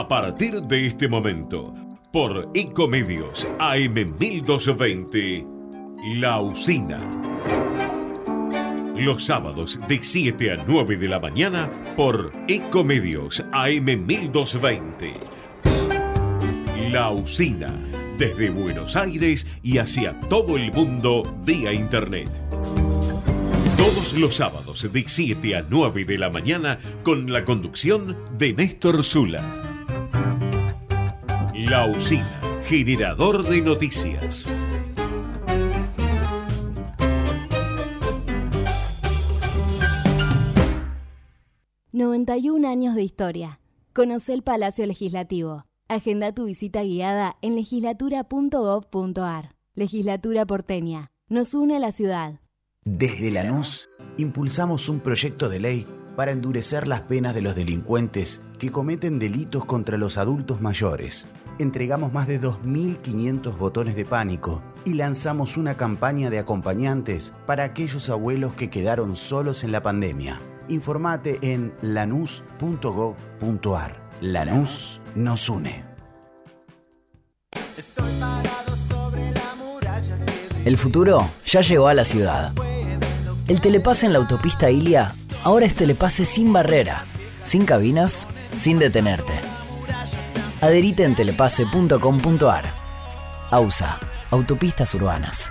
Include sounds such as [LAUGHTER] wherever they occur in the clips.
a partir de este momento por Ecomedios AM 1220 La Usina. Los sábados de 7 a 9 de la mañana por Ecomedios AM 1220. La Usina, desde Buenos Aires y hacia todo el mundo vía Internet. Todos los sábados de 7 a 9 de la mañana con la conducción de Néstor Zula. La Usina, generador de noticias. 91 años de historia. Conoce el Palacio Legislativo. Agenda tu visita guiada en legislatura.gov.ar. Legislatura porteña. Nos une a la ciudad. Desde Lanús, impulsamos un proyecto de ley para endurecer las penas de los delincuentes que cometen delitos contra los adultos mayores. Entregamos más de 2.500 botones de pánico y lanzamos una campaña de acompañantes para aquellos abuelos que quedaron solos en la pandemia. Informate en lanús.gov.ar. Lanús nos une. El futuro ya llegó a la ciudad. El telepase en la autopista Ilia ahora es telepase sin barrera, sin cabinas, sin detenerte. Adherite en telepase.com.ar. AUSA, Autopistas Urbanas.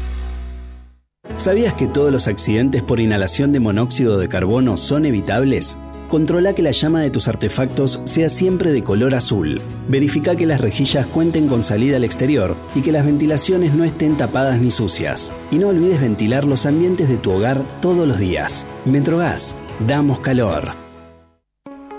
¿Sabías que todos los accidentes por inhalación de monóxido de carbono son evitables? Controla que la llama de tus artefactos sea siempre de color azul. Verifica que las rejillas cuenten con salida al exterior y que las ventilaciones no estén tapadas ni sucias. Y no olvides ventilar los ambientes de tu hogar todos los días. Metrogas, damos calor.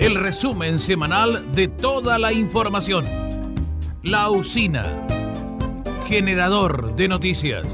el resumen semanal de toda la información. La usina, generador de noticias.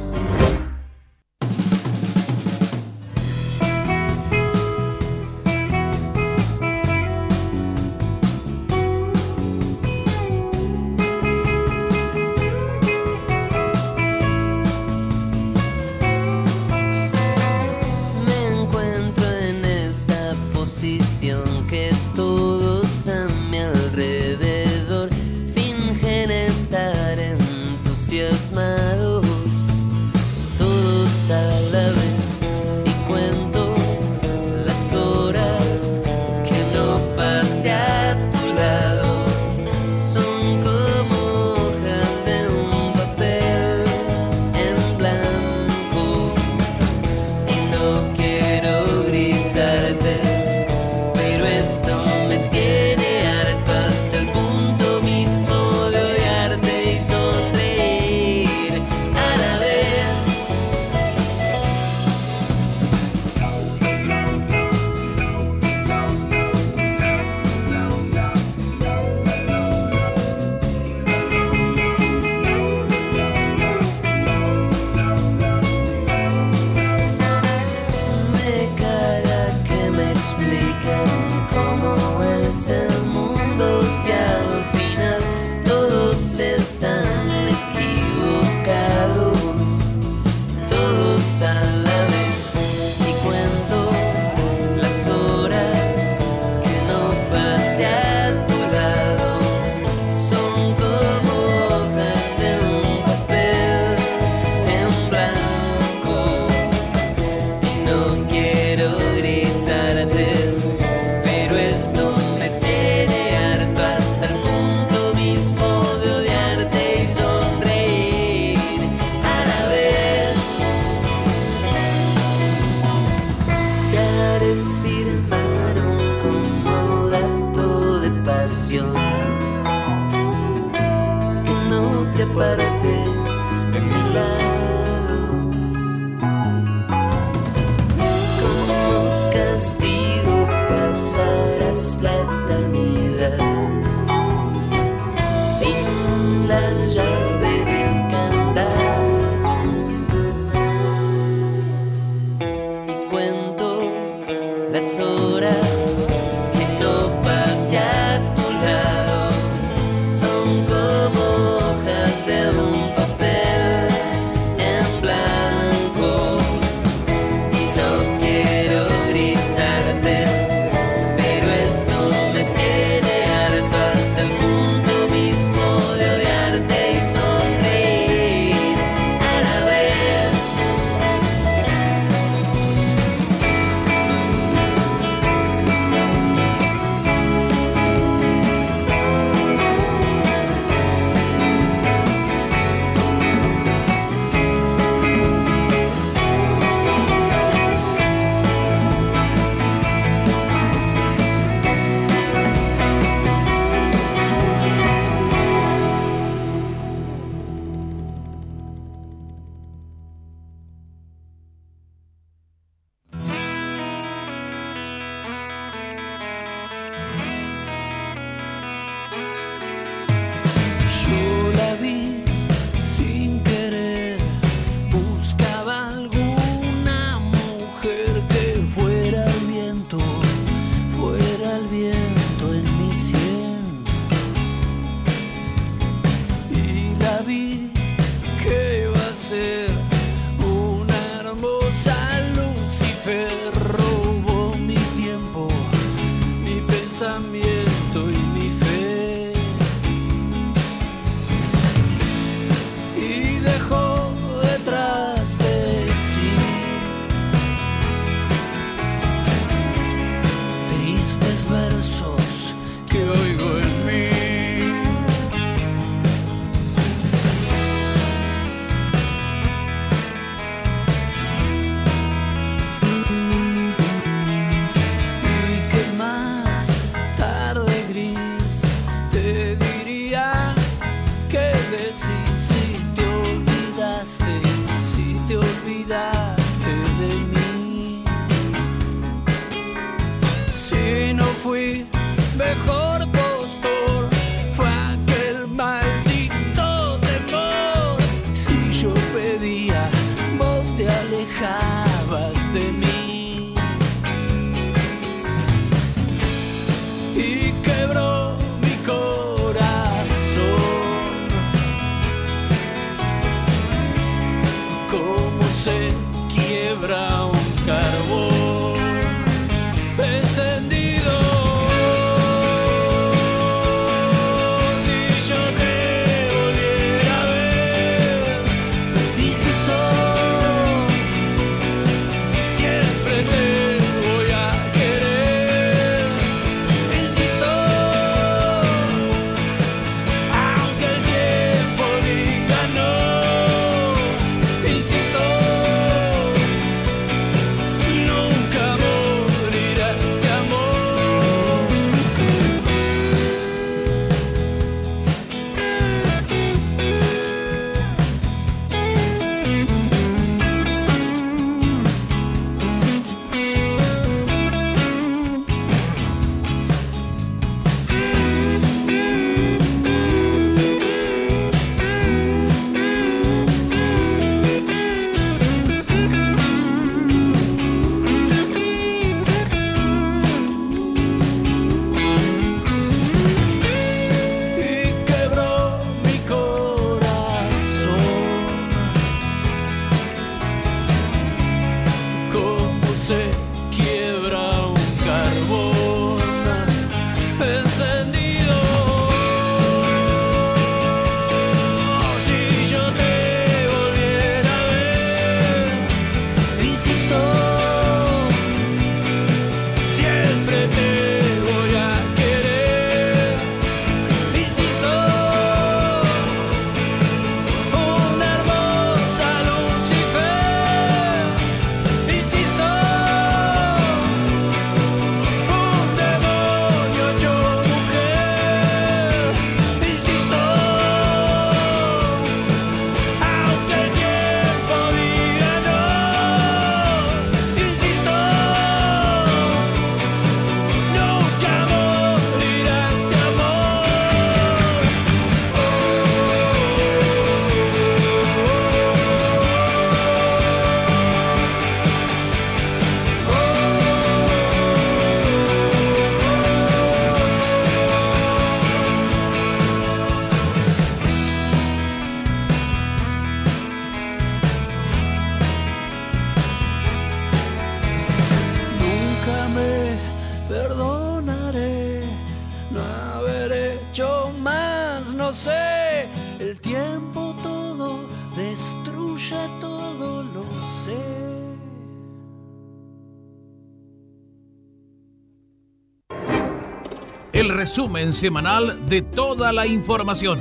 Semanal de toda la información.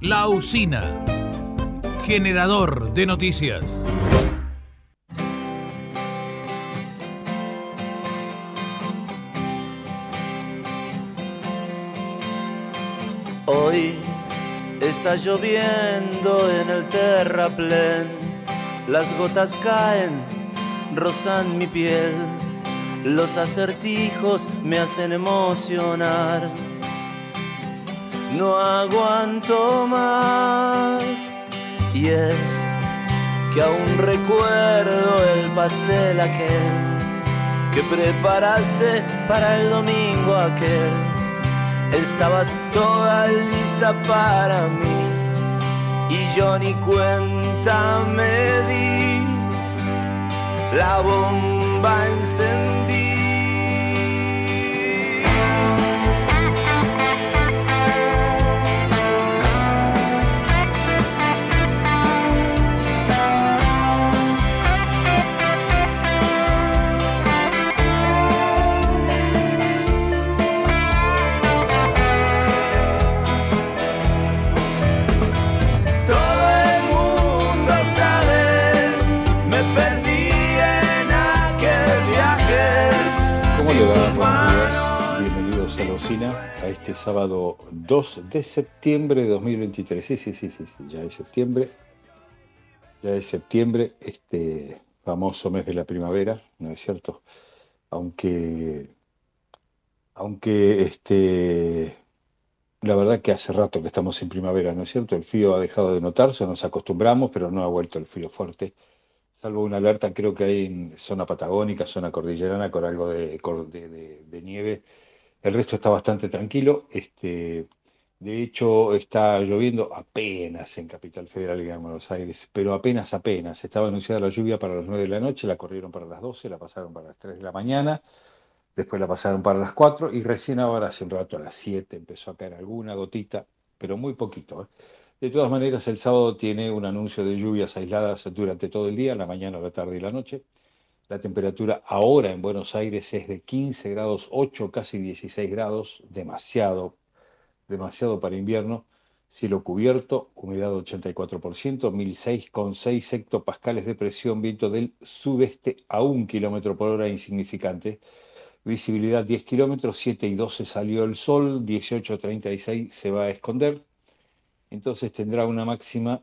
La usina, generador de noticias. Hoy está lloviendo en el terraplén, las gotas caen, rozan mi piel, los acertijos me hacen emocionar. No aguanto más. Y es que aún recuerdo el pastel aquel que preparaste para el domingo aquel. Estabas toda lista para mí y yo ni cuenta me di, la bomba encendí. Todo este sábado 2 de septiembre de 2023. Sí, sí, sí, sí, sí, ya es septiembre. Ya es septiembre, este famoso mes de la primavera, ¿no es cierto? Aunque, aunque este, la verdad que hace rato que estamos en primavera, ¿no es cierto? El frío ha dejado de notarse, nos acostumbramos, pero no ha vuelto el frío fuerte. Salvo una alerta, creo que hay en zona patagónica, zona cordillerana, con algo de, de nieve. El resto está bastante tranquilo. Este, de hecho, está lloviendo apenas en Capital Federal en Buenos Aires, pero apenas, apenas. Estaba anunciada la lluvia para las 9 de la noche, la corrieron para las 12, la pasaron para las 3 de la mañana, después la pasaron para las 4 y recién ahora, hace un rato, a las 7, empezó a caer alguna gotita, pero muy poquito. ¿eh? De todas maneras, el sábado tiene un anuncio de lluvias aisladas durante todo el día, la mañana, la tarde y la noche. La temperatura ahora en Buenos Aires es de 15 grados 8, casi 16 grados, demasiado, demasiado para invierno. Cielo cubierto, humedad 84%, 1006,6 hectopascales de presión, viento del sudeste a 1 kilómetro por hora, insignificante. Visibilidad 10 kilómetros, 7 y 12 salió el sol, 18.36 se va a esconder. Entonces tendrá una máxima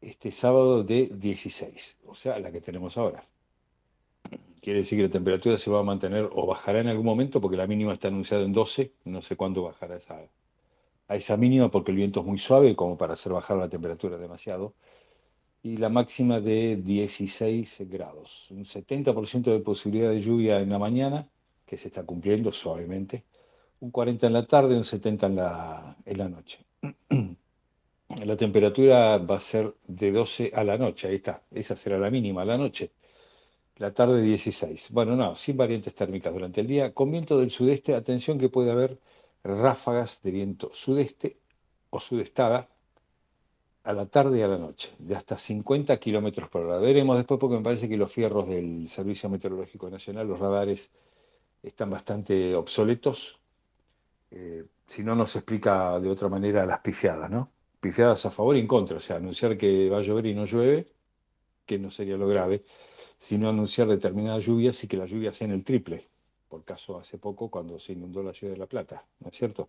este sábado de 16, o sea, la que tenemos ahora. Quiere decir que la temperatura se va a mantener o bajará en algún momento porque la mínima está anunciada en 12, no sé cuándo bajará esa, a esa mínima porque el viento es muy suave como para hacer bajar la temperatura demasiado. Y la máxima de 16 grados, un 70% de posibilidad de lluvia en la mañana, que se está cumpliendo suavemente, un 40 en la tarde, un 70 en la, en la noche. [CLEARS THROAT] La temperatura va a ser de 12 a la noche, ahí está, esa será la mínima a la noche. La tarde 16. Bueno, no, sin variantes térmicas durante el día. Con viento del sudeste, atención que puede haber ráfagas de viento sudeste o sudestada a la tarde y a la noche, de hasta 50 kilómetros por hora. Veremos después porque me parece que los fierros del Servicio Meteorológico Nacional, los radares, están bastante obsoletos. Eh, si no, nos explica de otra manera las pifiadas, ¿no? Pifiadas a favor y en contra, o sea, anunciar que va a llover y no llueve, que no sería lo grave, sino anunciar determinadas lluvias y que las lluvias sean el triple, por caso hace poco cuando se inundó la ciudad de La Plata, ¿no es cierto?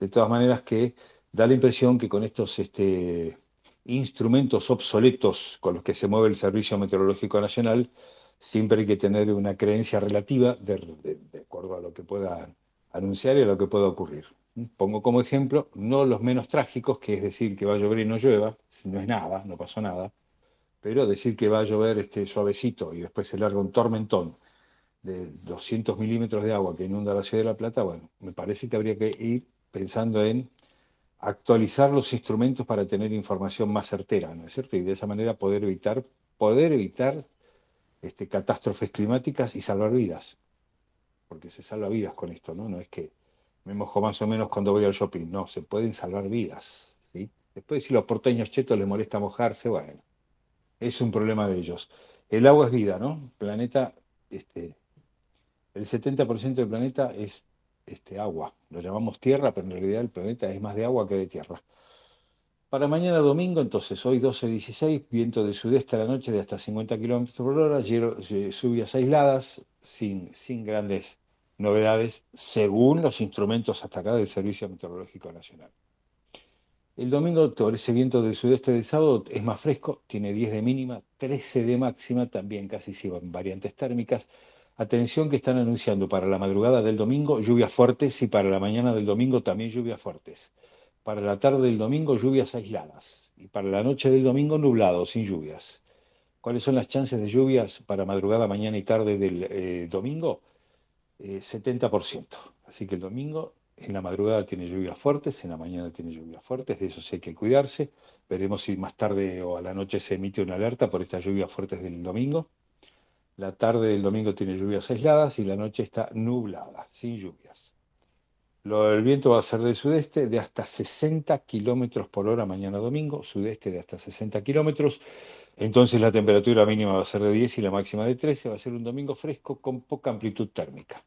De todas maneras que da la impresión que con estos este, instrumentos obsoletos con los que se mueve el Servicio Meteorológico Nacional, siempre hay que tener una creencia relativa de, de- de acuerdo a lo que pueda anunciar y a lo que pueda ocurrir. Pongo como ejemplo, no los menos trágicos, que es decir que va a llover y no llueva, no es nada, no pasó nada, pero decir que va a llover este suavecito y después se larga un tormentón de 200 milímetros de agua que inunda la ciudad de La Plata, bueno, me parece que habría que ir pensando en actualizar los instrumentos para tener información más certera, ¿no es cierto? Y de esa manera poder evitar, poder evitar este, catástrofes climáticas y salvar vidas, porque se salva vidas con esto, ¿no? No es que me mojo más o menos cuando voy al shopping, no, se pueden salvar vidas, ¿sí? Después si los porteños chetos les molesta mojarse, bueno, es un problema de ellos. El agua es vida, ¿no? Planeta, este, el 70% del planeta es este, agua. Lo llamamos tierra, pero en realidad el planeta es más de agua que de tierra. Para mañana domingo, entonces, hoy 12-16, viento del sudeste a la noche de hasta 50 km por hora, eh, lluvias aisladas, sin, sin grandes novedades, según los instrumentos hasta acá del Servicio Meteorológico Nacional. El domingo, ese viento del sudeste del sábado es más fresco, tiene 10 de mínima, 13 de máxima, también casi sin variantes térmicas. Atención que están anunciando para la madrugada del domingo lluvias fuertes y para la mañana del domingo también lluvias fuertes. Para la tarde del domingo lluvias aisladas y para la noche del domingo nublado, sin lluvias. ¿Cuáles son las chances de lluvias para madrugada, mañana y tarde del eh, domingo? Eh, 70%. Así que el domingo en la madrugada tiene lluvias fuertes, en la mañana tiene lluvias fuertes, de eso sí hay que cuidarse. Veremos si más tarde o a la noche se emite una alerta por estas lluvias fuertes del domingo. La tarde del domingo tiene lluvias aisladas y la noche está nublada, sin lluvias. Lo, el viento va a ser del sudeste de hasta 60 kilómetros por hora mañana domingo, sudeste de hasta 60 kilómetros. Entonces la temperatura mínima va a ser de 10 y la máxima de 13. Va a ser un domingo fresco con poca amplitud térmica.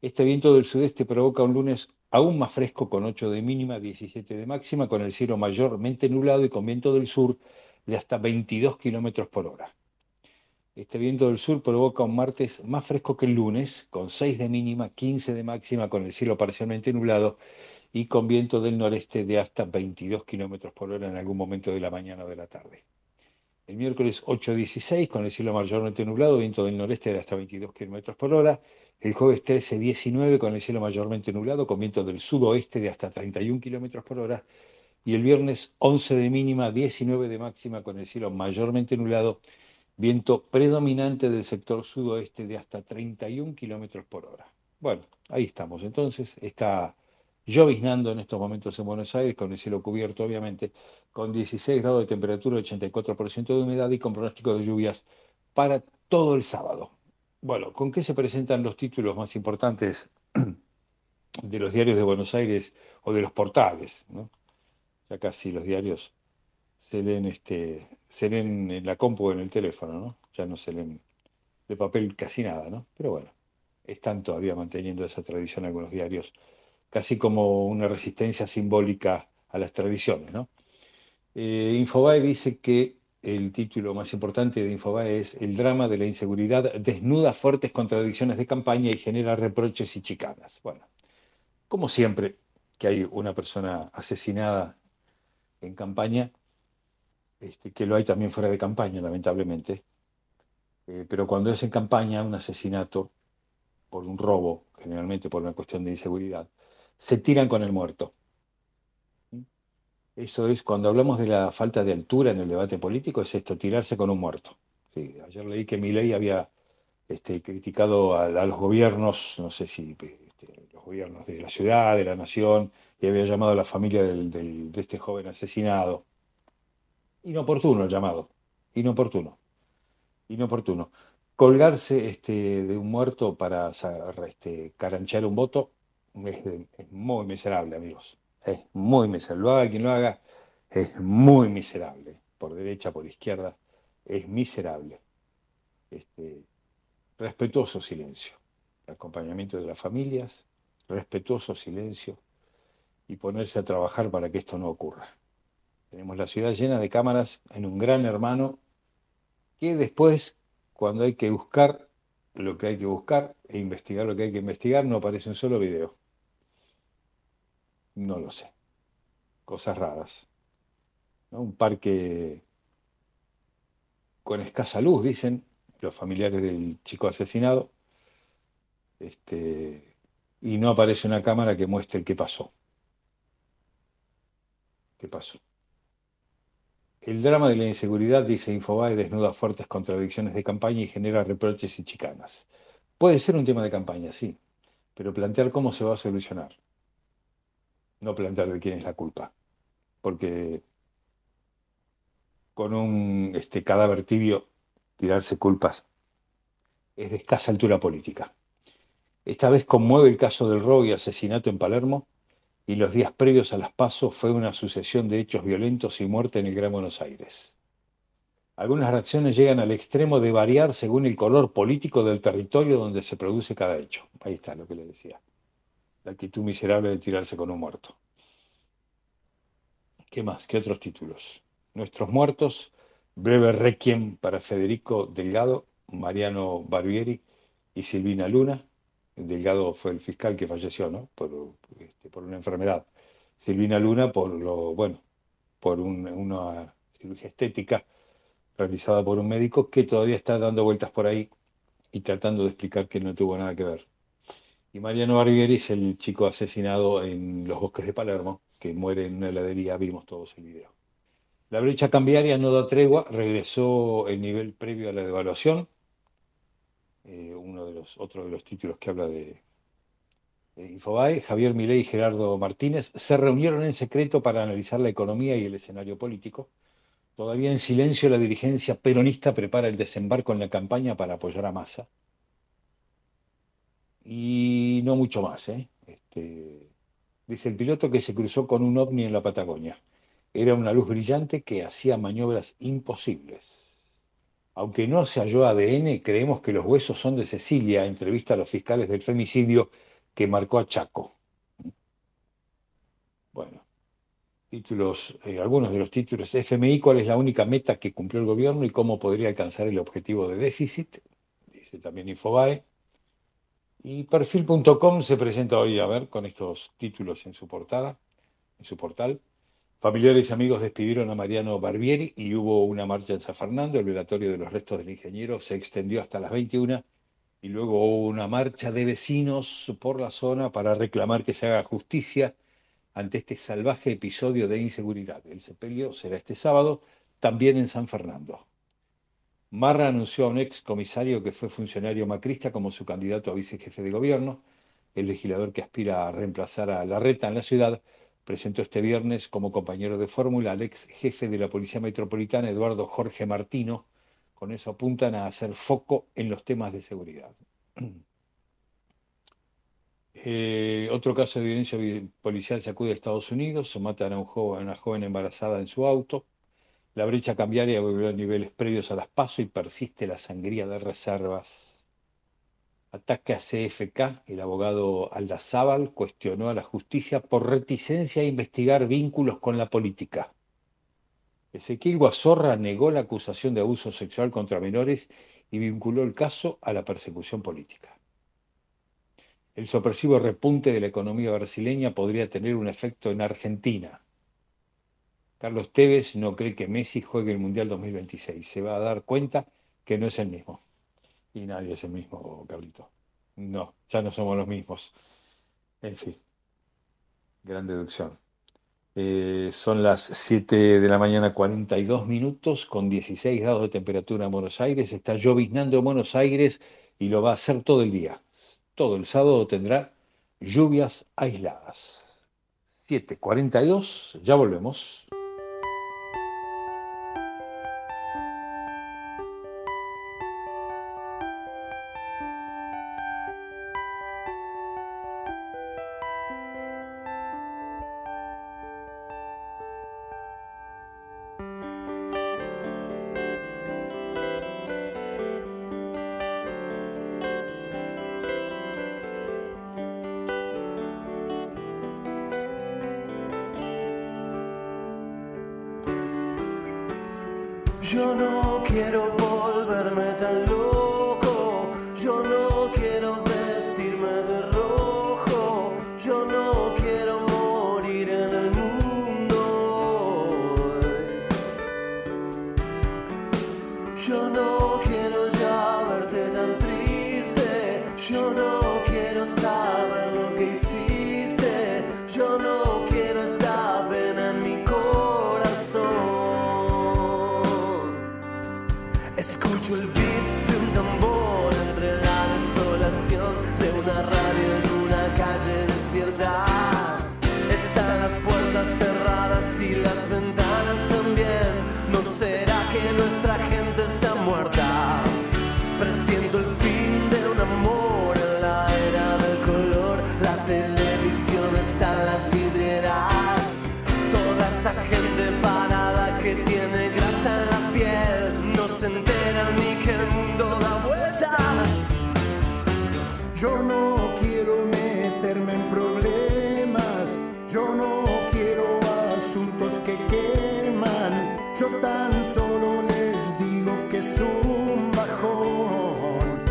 Este viento del sudeste provoca un lunes aún más fresco con 8 de mínima, 17 de máxima, con el cielo mayormente nublado y con viento del sur de hasta 22 kilómetros por hora. Este viento del sur provoca un martes más fresco que el lunes, con 6 de mínima, 15 de máxima, con el cielo parcialmente nublado y con viento del noreste de hasta 22 kilómetros por hora en algún momento de la mañana o de la tarde. El miércoles 8-16, con el cielo mayormente nublado, viento del noreste de hasta 22 kilómetros por hora. El jueves 13-19, con el cielo mayormente nublado, con viento del sudoeste de hasta 31 kilómetros por hora. Y el viernes 11 de mínima, 19 de máxima, con el cielo mayormente nublado, viento predominante del sector sudoeste de hasta 31 kilómetros por hora. Bueno, ahí estamos. Entonces, está lloviznando en estos momentos en Buenos Aires, con el cielo cubierto, obviamente, con 16 grados de temperatura, 84% de humedad y con pronóstico de lluvias para todo el sábado. Bueno, ¿con qué se presentan los títulos más importantes de los diarios de Buenos Aires o de los portales? Ya casi los diarios se leen, este, se leen en la compu o en el teléfono, ¿no? Ya no se leen de papel casi nada, ¿no? Pero bueno, están todavía manteniendo esa tradición algunos diarios, casi como una resistencia simbólica a las tradiciones. Eh, Infobae dice que el título más importante de Infobae es El drama de la inseguridad desnuda fuertes contradicciones de campaña y genera reproches y chicanas. Bueno, como siempre que hay una persona asesinada en campaña, este, que lo hay también fuera de campaña, lamentablemente, eh, pero cuando es en campaña un asesinato por un robo, generalmente por una cuestión de inseguridad, se tiran con el muerto. Eso es, cuando hablamos de la falta de altura en el debate político, es esto, tirarse con un muerto. Ayer leí que Milei había este, criticado a, los gobiernos, no sé si este, los gobiernos de la ciudad, de la nación, y había llamado a la familia de este joven asesinado. Inoportuno el llamado, inoportuno, inoportuno. Colgarse este, de un muerto para este, caranchear un voto es muy miserable, amigos es muy miserable. Lo haga quien lo haga, es muy miserable. Por derecha, por izquierda, es miserable. Este, respetuoso silencio. Acompañamiento de las familias, respetuoso silencio y ponerse a trabajar para que esto no ocurra. Tenemos la ciudad llena de cámaras en un gran hermano que después, cuando hay que buscar lo que hay que buscar e investigar lo que hay que investigar, no aparece un solo video. No lo sé. Cosas raras. Un parque con escasa luz, dicen los familiares del chico asesinado. Este, y no aparece una cámara que muestre qué pasó. ¿Qué pasó? El drama de la inseguridad, dice Infobae, desnuda fuertes contradicciones de campaña y genera reproches y chicanas. Puede ser un tema de campaña, sí, pero plantear cómo se va a solucionar no plantear de quién es la culpa. Porque con un este, cadáver tibio tirarse culpas es de escasa altura política. Esta vez conmueve el caso del robo y asesinato en Palermo y los días previos a las pasos fue una sucesión de hechos violentos y muerte en el Gran Buenos Aires. Algunas reacciones llegan al extremo de variar según el color político del territorio donde se produce cada hecho. Ahí está lo que le decía La actitud miserable de tirarse con un muerto. ¿Qué más? ¿Qué otros títulos? Nuestros muertos, breve requiem para Federico Delgado, Mariano Barbieri y Silvina Luna. Delgado fue el fiscal que falleció, ¿no? Por, este, una enfermedad. Silvina Luna por lo, bueno, por un- una cirugía estética realizada por un médico que todavía está dando vueltas por ahí y tratando de explicar que no tuvo nada que ver. Y Mariano Barbieri es el chico asesinado en los bosques de Palermo, que muere en una heladería, vimos todos el video. La brecha cambiaria no da tregua, regresó el nivel previo a la devaluación, eh, uno de los, otro de los títulos que habla de, de Infobae, Javier Milei y Gerardo Martínez se reunieron en secreto para analizar la economía y el escenario político. Todavía en silencio, la dirigencia peronista prepara el desembarco en la campaña para apoyar a Massa. Y no mucho más. ¿eh? Este, dice el piloto que se cruzó con un ovni en la Patagonia. Era una luz brillante que hacía maniobras imposibles. Aunque no se halló ADN, creemos que los huesos son de Cecilia, entrevista a los fiscales del femicidio que marcó a Chaco. Bueno, títulos, eh, algunos de los títulos. FMI, ¿cuál es la única meta que cumplió el gobierno y cómo podría alcanzar el objetivo de déficit? Dice también Infobae. Y perfil.com se presenta hoy, a ver, con estos títulos en su portada, en su portal. Familiares y amigos despidieron a Mariano Barbieri y hubo una marcha en San Fernando. El velatorio de los restos del ingeniero se extendió hasta las 21 y luego hubo una marcha de vecinos por la zona para reclamar que se haga justicia ante este salvaje episodio de inseguridad. El sepelio será este sábado, también en San Fernando. Marra anunció a un ex comisario que fue funcionario macrista como su candidato a vicejefe de gobierno. El legislador que aspira a reemplazar a Larreta en la ciudad presentó este viernes como compañero de fórmula al ex jefe de la Policía Metropolitana, Eduardo Jorge Martino. Con eso apuntan a hacer foco en los temas de seguridad. [CLEARS THROAT] Eh, otro caso de violencia vi- policial se acude a Estados Unidos, se matan a una joven embarazada en su auto. La brecha cambiaria volvió a niveles previos a las PASO y persiste la sangría de reservas. Ataque a CFK, el abogado Aldazábal cuestionó a la justicia por reticencia a investigar vínculos con la política. Ezequiel Guazorra negó la acusación de abuso sexual contra menores y vinculó el caso a la persecución política. El sorpresivo repunte de la economía brasileña podría tener un efecto en Argentina. Carlos Tevez no cree que Messi juegue el Mundial 2026. Se va a dar cuenta que no es el mismo. Y nadie es el mismo, Cabrito. No, ya no somos los mismos. En fin, gran deducción. Eh, son las 7 de la mañana, 42 minutos, con 16 grados de temperatura en Buenos Aires. Está lloviznando en Buenos Aires y lo va a hacer todo el día. Todo el sábado tendrá lluvias aisladas. 7.42, ya volvemos. el mundo da vueltas. Yo no quiero meterme en problemas, yo no quiero asuntos que queman, yo tan solo les digo que es un bajón.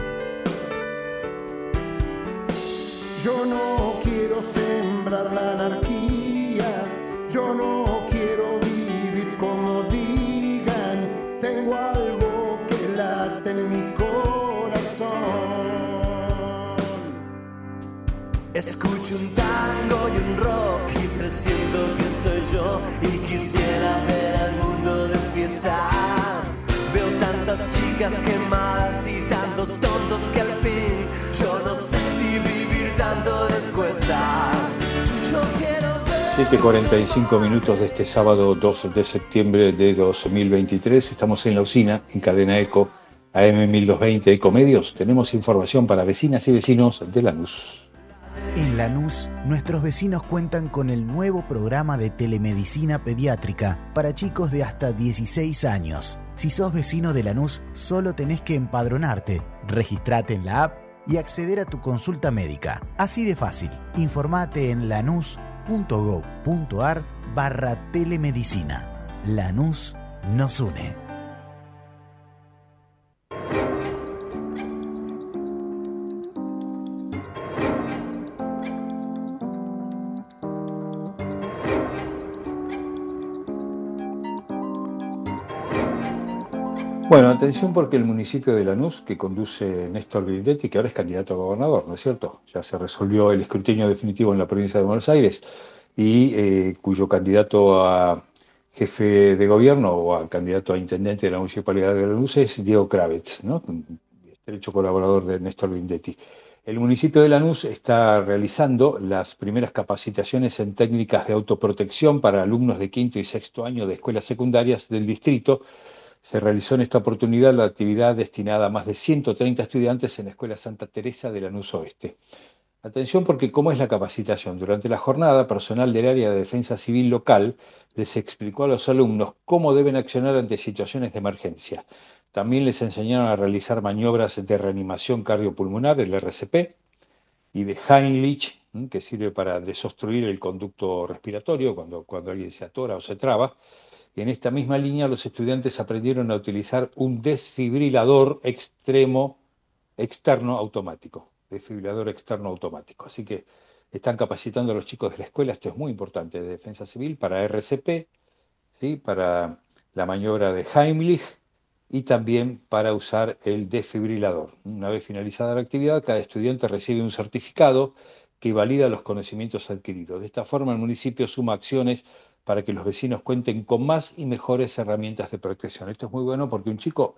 Yo no quiero sembrar la anarquía, yo no quiero vivir como digan, tengo algo mi corazón. Escucho un tango y un rock y presiento que soy yo y quisiera ver al mundo de fiesta. Veo tantas chicas quemadas y tantos tontos que al fin yo no sé si vivir tanto les cuesta. Yo quiero ver 7.45 minutos de este sábado 2 de septiembre de 2023. Estamos en la usina, en cadena ECO, AM 1220 Ecomedios. Tenemos información para vecinas y vecinos de Lanús. En Lanús, nuestros vecinos cuentan con el nuevo programa de telemedicina pediátrica para chicos de hasta 16 años. Si sos vecino de Lanús, solo tenés que empadronarte, registrate en la app y acceder a tu consulta médica. Así de fácil. Informate en lanús.gov.ar barra telemedicina. Lanús nos une. Bueno, atención porque el municipio de Lanús, que conduce Néstor Grindetti, que ahora es candidato a gobernador, ¿no es cierto? Ya se resolvió el escrutinio definitivo en la provincia de Buenos Aires y eh, cuyo candidato a jefe de gobierno o a candidato a intendente de la municipalidad de Lanús es Diego Kravitz, estrecho colaborador de Néstor Grindetti. El municipio de Lanús está realizando las primeras capacitaciones en técnicas de autoprotección para alumnos de quinto y sexto año de escuelas secundarias del distrito se realizó en esta oportunidad la actividad destinada a más de 130 estudiantes en la Escuela Santa Teresa de Lanús Oeste. Atención porque cómo es la capacitación. Durante la jornada, personal del área de defensa civil local les explicó a los alumnos cómo deben accionar ante situaciones de emergencia. También les enseñaron a realizar maniobras de reanimación cardiopulmonar, el RCP, y de Heinrich, que sirve para desobstruir el conducto respiratorio cuando, cuando alguien se atora o se traba. En esta misma línea los estudiantes aprendieron a utilizar un desfibrilador extremo externo automático, desfibrilador externo automático. Así que están capacitando a los chicos de la escuela, esto es muy importante, de defensa civil, para RCP, ¿sí? para la maniobra de Heimlich y también para usar el desfibrilador. Una vez finalizada la actividad, cada estudiante recibe un certificado que valida los conocimientos adquiridos. De esta forma, el municipio suma acciones para que los vecinos cuenten con más y mejores herramientas de protección. Esto es muy bueno porque un chico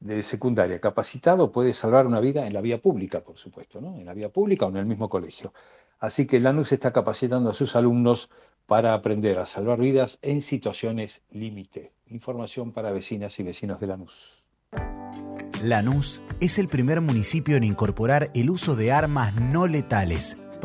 de secundaria capacitado puede salvar una vida en la vía pública, por supuesto, ¿no? en la vía pública o en el mismo colegio. Así que Lanús está capacitando a sus alumnos para aprender a salvar vidas en situaciones límite. Información para vecinas y vecinos de Lanús. Lanús es el primer municipio en incorporar el uso de armas no letales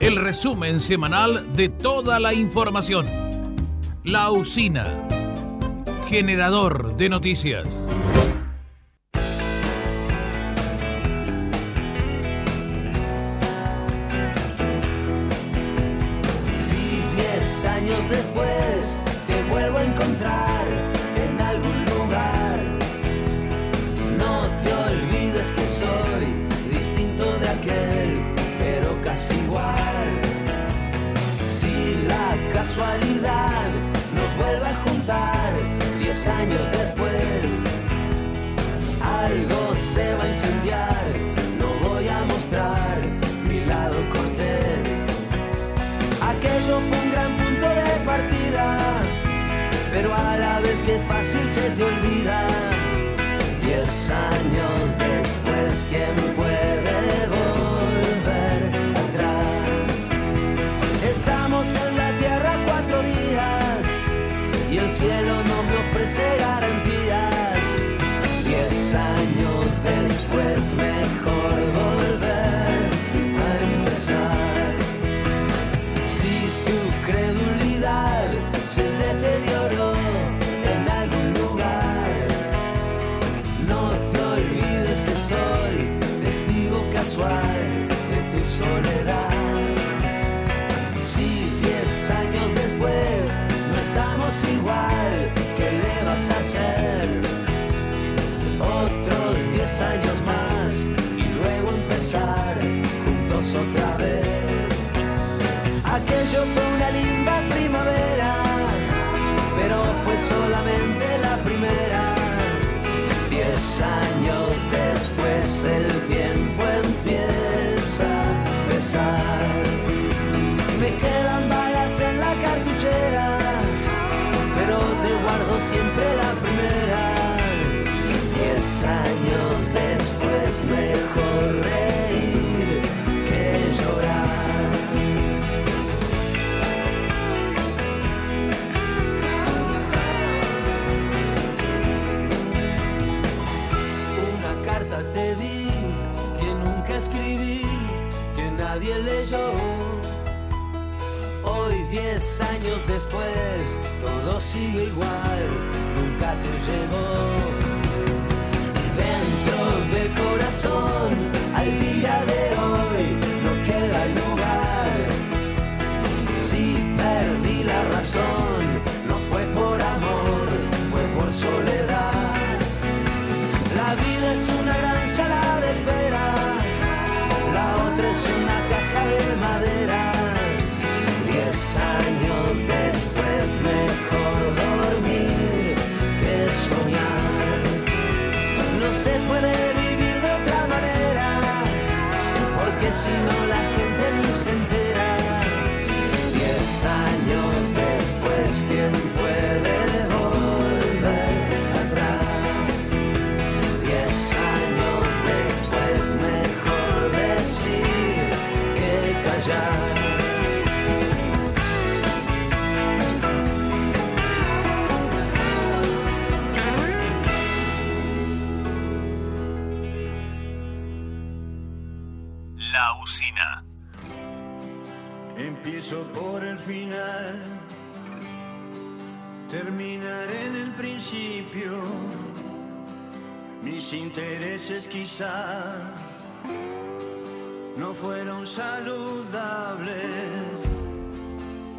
El resumen semanal de toda la información. La usina. Generador de noticias. Años después, algo se va a incendiar, no voy a mostrar mi lado cortés. Aquello fue un gran punto de partida, pero a la vez que fácil se te olvida. quedan balas en la cartuchera, pero te guardo siempre la años después todo sigue igual, nunca te llegó. Dentro del corazón, al día de en el principio. Mis intereses quizá no fueron saludables.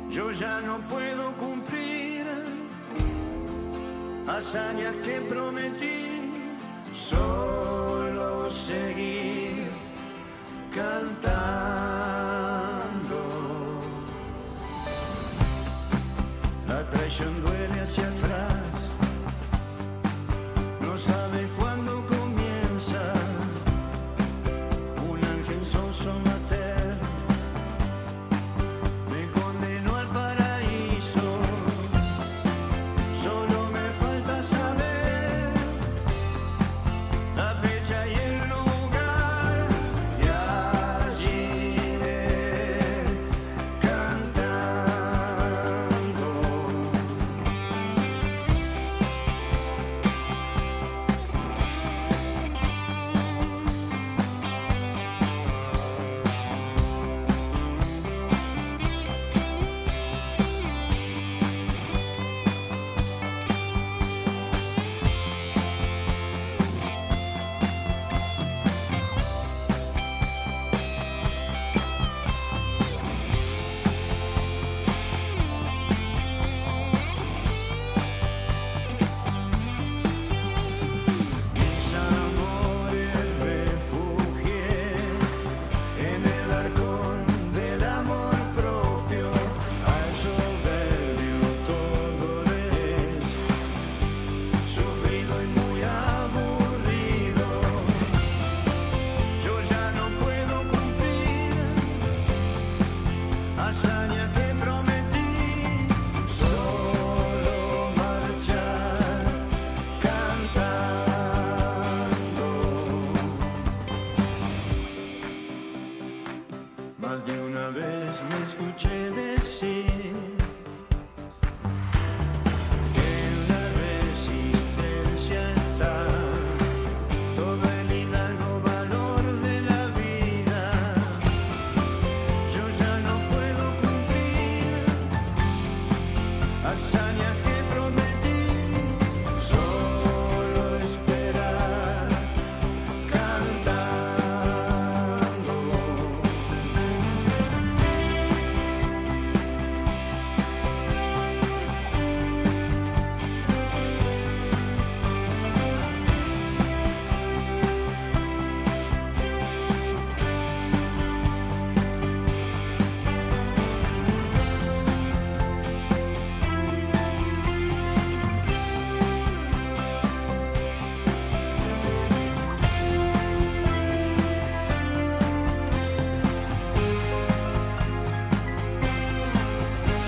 Yo ya no puedo cumplir hazañas que prometí.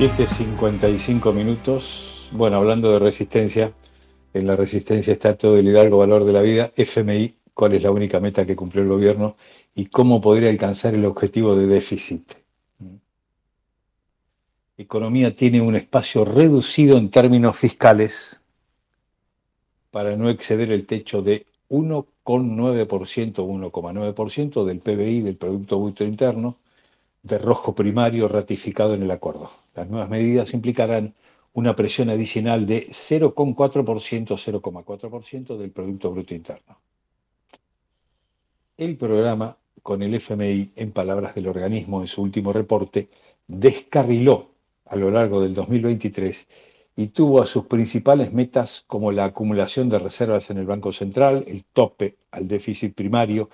7.55 minutos. Bueno, hablando de resistencia, en la resistencia está todo el hidalgo valor de la vida. FMI, ¿cuál es la única meta que cumplió el gobierno? ¿Y cómo podría alcanzar el objetivo de déficit? Economía tiene un espacio reducido en términos fiscales para no exceder el techo de 1,9%, 1,9% del PBI, del Producto Bruto Interno, de rojo primario ratificado en el acuerdo. Las nuevas medidas implicarán una presión adicional de 0,4%, 0,4% del Producto Bruto Interno. El programa, con el FMI, en palabras del organismo en su último reporte, descarriló a lo largo del 2023 y tuvo a sus principales metas como la acumulación de reservas en el Banco Central, el tope al déficit primario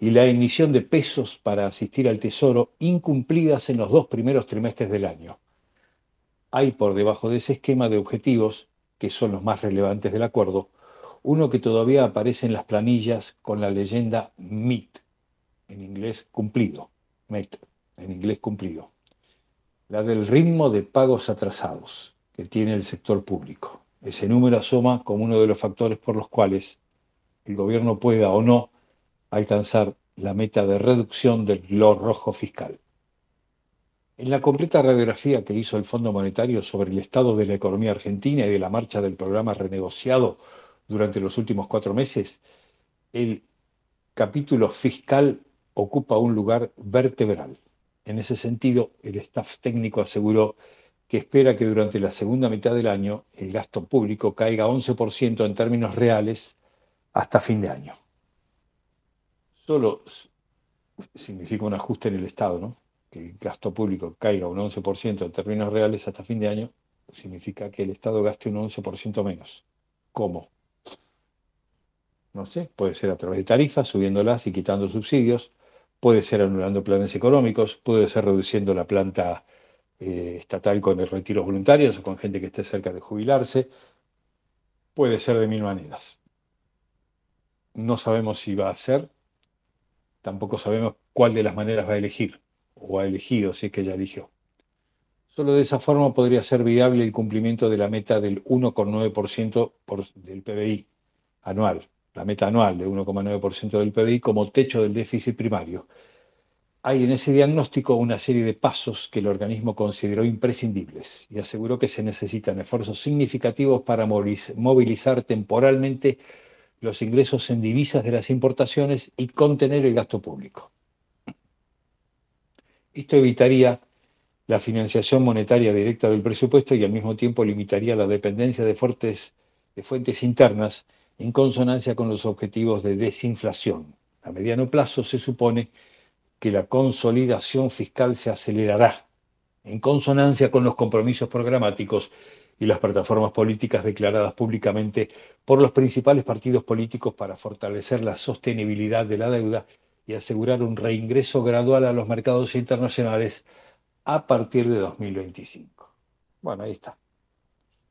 y la emisión de pesos para asistir al Tesoro incumplidas en los dos primeros trimestres del año. Hay por debajo de ese esquema de objetivos, que son los más relevantes del acuerdo, uno que todavía aparece en las planillas con la leyenda MIT, en inglés cumplido, MET, en inglés cumplido, la del ritmo de pagos atrasados que tiene el sector público. Ese número asoma como uno de los factores por los cuales el gobierno pueda o no alcanzar la meta de reducción del lo rojo fiscal. En la completa radiografía que hizo el Fondo Monetario sobre el estado de la economía argentina y de la marcha del programa renegociado durante los últimos cuatro meses, el capítulo fiscal ocupa un lugar vertebral. En ese sentido, el staff técnico aseguró que espera que durante la segunda mitad del año el gasto público caiga 11% en términos reales hasta fin de año solo significa un ajuste en el Estado, ¿no? Que el gasto público caiga un 11% en términos reales hasta fin de año, significa que el Estado gaste un 11% menos. ¿Cómo? No sé, puede ser a través de tarifas, subiéndolas y quitando subsidios, puede ser anulando planes económicos, puede ser reduciendo la planta eh, estatal con retiros voluntarios o con gente que esté cerca de jubilarse, puede ser de mil maneras. No sabemos si va a ser tampoco sabemos cuál de las maneras va a elegir, o ha elegido si es que ya eligió. Solo de esa forma podría ser viable el cumplimiento de la meta del 1,9% del PBI anual, la meta anual de 1,9% del PBI como techo del déficit primario. Hay en ese diagnóstico una serie de pasos que el organismo consideró imprescindibles y aseguró que se necesitan esfuerzos significativos para movilizar temporalmente los ingresos en divisas de las importaciones y contener el gasto público. Esto evitaría la financiación monetaria directa del presupuesto y al mismo tiempo limitaría la dependencia de, fuentes internas en consonancia con los objetivos de desinflación. A mediano plazo se supone que la consolidación fiscal se acelerará en consonancia con los compromisos programáticos y las plataformas políticas declaradas públicamente por los principales partidos políticos para fortalecer la sostenibilidad de la deuda y asegurar un reingreso gradual a los mercados internacionales a partir de 2025. Bueno, ahí está.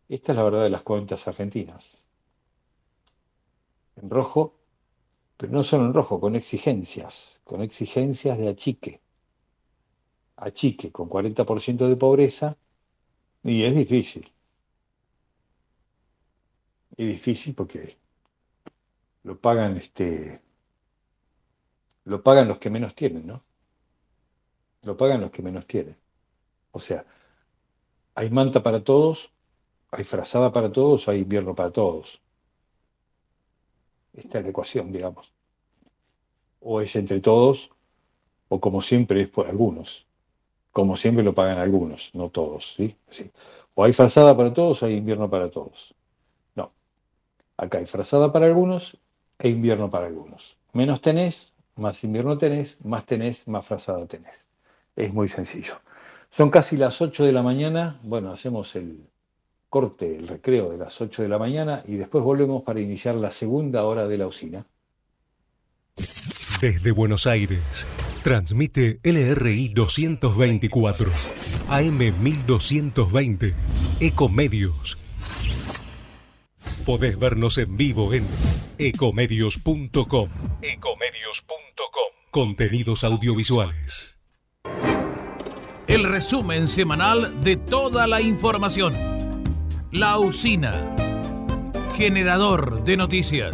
Esta es la verdad de las cuentas argentinas. En rojo, pero no solo en rojo, con exigencias, con exigencias de achique. Achique con 40% de pobreza y es difícil. Es difícil porque lo pagan este lo pagan los que menos tienen, ¿no? Lo pagan los que menos tienen. O sea, hay manta para todos, hay frazada para todos, hay invierno para todos. Esta es la ecuación, digamos. O es entre todos, o como siempre es por algunos. Como siempre lo pagan algunos, no todos, ¿sí? ¿sí? O hay frazada para todos, hay invierno para todos. Acá hay frazada para algunos e invierno para algunos. Menos tenés, más invierno tenés, más tenés, más frazada tenés. Es muy sencillo. Son casi las 8 de la mañana. Bueno, hacemos el corte, el recreo de las 8 de la mañana y después volvemos para iniciar la segunda hora de la usina. Desde Buenos Aires, transmite LRI 224, AM 1220, Ecomedios Podés vernos en vivo en ecomedios.com. Ecomedios.com. Contenidos audiovisuales. el resumen semanal de toda la información. La usina, generador de noticias.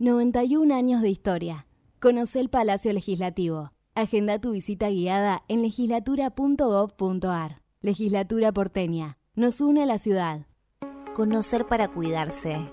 91 años de historia. Conoce el Palacio Legislativo. Agenda tu visita guiada en legislatura.gov.ar. Legislatura porteña. Nos une a la ciudad. Conocer para cuidarse.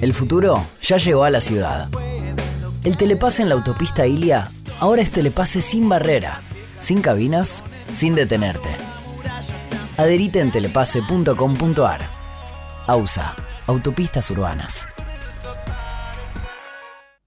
El futuro ya llegó a la ciudad. El telepase en la autopista Ilia ahora es telepase sin barrera, sin cabinas, sin detenerte. Adherite en telepase.com.ar. AUSA, Autopistas Urbanas.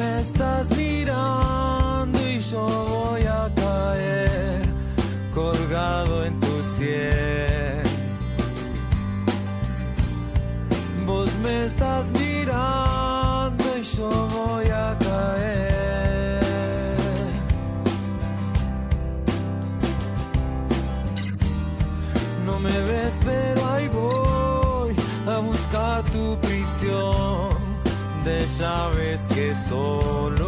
Me estás mirando y yo llaves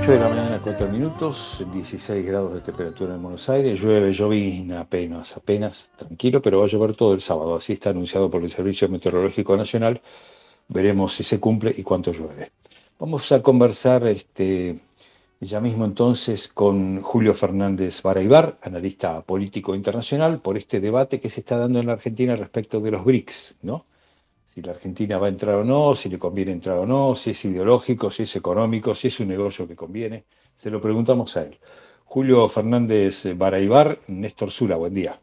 8 de la mañana, 4 minutos, 16 grados de temperatura en Buenos Aires, llueve, llovizna apenas, apenas, tranquilo, pero va a llover todo el sábado, así está anunciado por el Servicio Meteorológico Nacional. Veremos si se cumple y cuánto llueve. Vamos a conversar este, ya mismo entonces con Julio Fernández Baraibar, analista político internacional, por este debate que se está dando en la Argentina respecto de los BRICS, ¿no? Si la Argentina va a entrar o no, si le conviene entrar o no, si es ideológico, si es económico, si es un negocio que conviene. Se lo preguntamos a él. Julio Fernández Baraibar, Néstor Zula, buen día.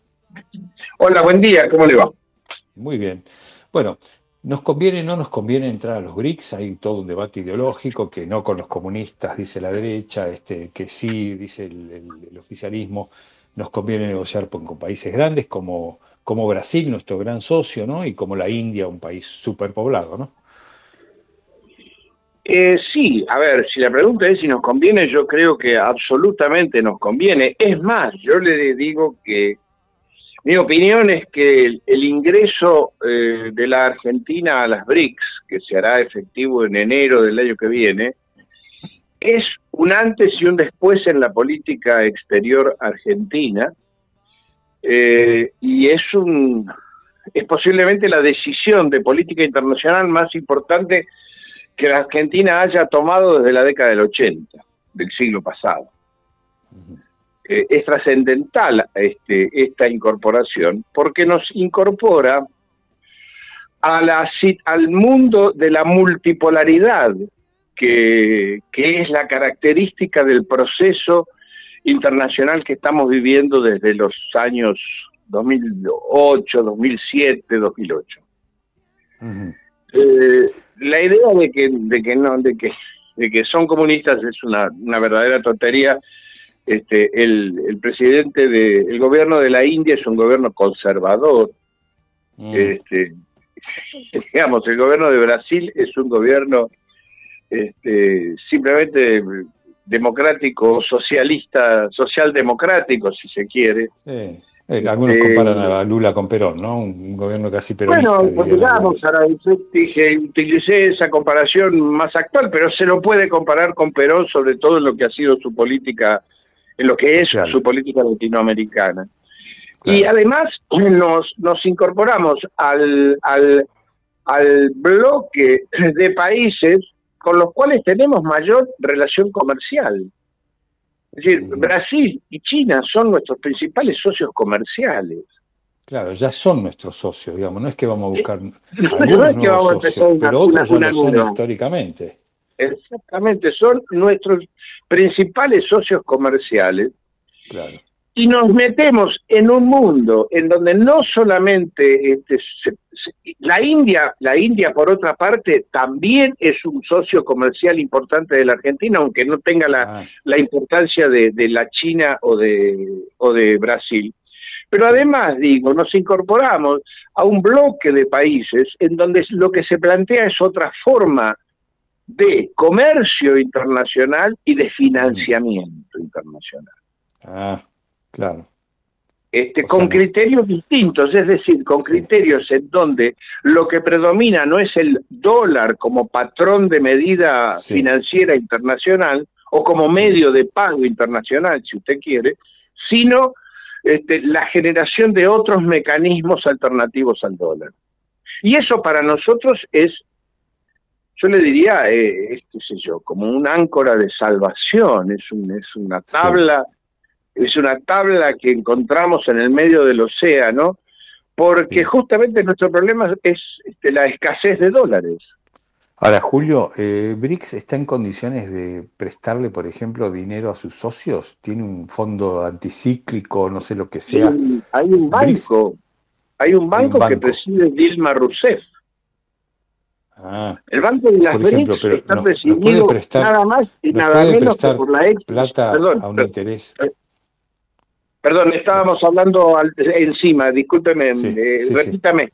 Hola, buen día, ¿cómo le va? Muy bien. Bueno, ¿nos conviene o no nos conviene entrar a los BRICS? Hay todo un debate ideológico que no con los comunistas, dice la derecha, este, que sí, dice el, el- el oficialismo. Nos conviene negociar con, con países grandes como, como Brasil, nuestro gran socio, ¿no? Y como la India, un país superpoblado, ¿no? Eh, sí, a ver, si la pregunta es si nos conviene, yo creo que absolutamente nos conviene. Es más, yo le digo que mi opinión es que el, ingreso eh, de la Argentina a las BRICS, que se hará efectivo en enero del año que viene, es un antes y un después en la política exterior argentina eh, y es un es posiblemente la decisión de política internacional más importante que la Argentina haya tomado desde la década del 80 del siglo pasado. Eh, es trascendental este, esta incorporación porque nos incorpora a la, al mundo de la multipolaridad que, que es la característica del proceso internacional que estamos viviendo desde los años 2008, 2007, 2008. Eh, la idea de que, de que no, de que, de que son comunistas es una, una verdadera tontería. Este, el, el presidente del gobierno de la India es un gobierno conservador. Este, [LAUGHS] digamos, el gobierno de Brasil es un gobierno este, simplemente democrático, socialista, socialdemocrático, si se quiere. Eh, algunos Eh, comparan a Lula con Perón, ¿no? Un gobierno casi peronista. Bueno, pues digamos, ahora yo dije, utilicé esa comparación más actual, pero se lo puede comparar con Perón, sobre todo en lo que ha sido su política, en lo que es su política latinoamericana. Y además [CLEARS THROAT] nos, nos incorporamos al, al, al bloque de países con los cuales tenemos mayor relación comercial. Es decir, Brasil y China son nuestros principales socios comerciales. Claro, ya son nuestros socios, digamos. No es que vamos a buscar no algunos es que nuevos vamos a empezar socios, una- pero otros una- ya lo son históricamente. Exactamente, son nuestros principales socios comerciales. Claro. Y nos metemos en un mundo en donde no solamente este, se- se- la India, la India por otra parte también es un socio comercial importante de la Argentina, aunque no tenga la, la importancia de, de la China o de, o de Brasil. Pero además, digo, nos incorporamos a un bloque de países en donde lo que se plantea es otra forma de comercio internacional y de financiamiento internacional. Ah, claro. Este, con criterios distintos, es decir, con criterios en donde lo que predomina no es el dólar como patrón de medida financiera internacional o como medio de pago internacional, si usted quiere, sino este, la generación de otros mecanismos alternativos al dólar. Y eso para nosotros es, yo le diría, eh, es, qué sé yo, como un áncora de salvación, es, un, es una tabla es una tabla que encontramos en el medio del océano, porque justamente nuestro problema es este, la escasez de dólares. Ahora, Julio, eh, ¿BRICS está en condiciones de prestarle, por ejemplo, dinero a sus socios? ¿Tiene un fondo anticíclico, no sé lo que sea? Sí, hay un banco, hay un banco, que banco. preside Dilma Rousseff. Ah, El Banco de las por ejemplo, BRICS pero está nos, presidido prestar, nada más y nada menos que por la ex. plata Perdón, a un interés. Perdón, estábamos hablando al- encima, discúlpeme, Sí, eh, sí, sí. repítame.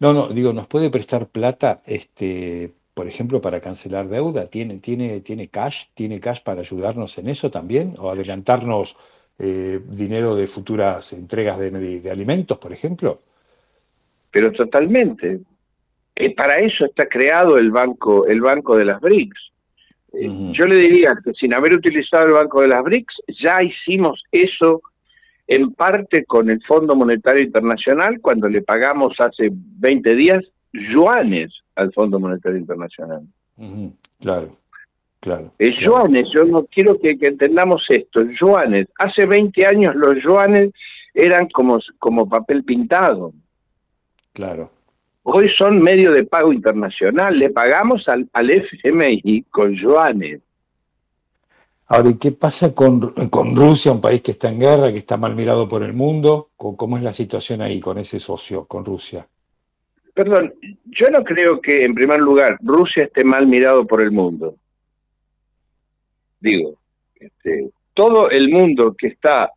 No, no, digo, ¿nos puede prestar plata, este, por ejemplo, para cancelar deuda? ¿Tiene, tiene, tiene cash? ¿Tiene cash para ayudarnos en eso también? ¿O adelantarnos eh, dinero de futuras entregas de, de- de alimentos, por ejemplo? pero totalmente. Eh, para eso está creado el banco, el banco de las BRICS. Eh, Yo le diría que sin haber utilizado el banco de las BRICS, ya hicimos eso en parte con el Fondo Monetario Internacional cuando le pagamos hace 20 días yuanes al Fondo Monetario Internacional. Claro, claro. Es yuanes, yo no quiero que, que entendamos esto, yuanes. Hace 20 años los yuanes eran como, como papel pintado. Claro. Hoy son medio de pago internacional, le pagamos al, al FMI con yuanes. Ahora, ¿y qué pasa con, con Rusia, un país que está en guerra, que está mal mirado por el mundo? ¿Cómo cómo es la situación ahí con ese socio, con Rusia? Perdón, yo no creo que en primer lugar Rusia esté mal mirado por el mundo. Digo, este, todo el mundo que está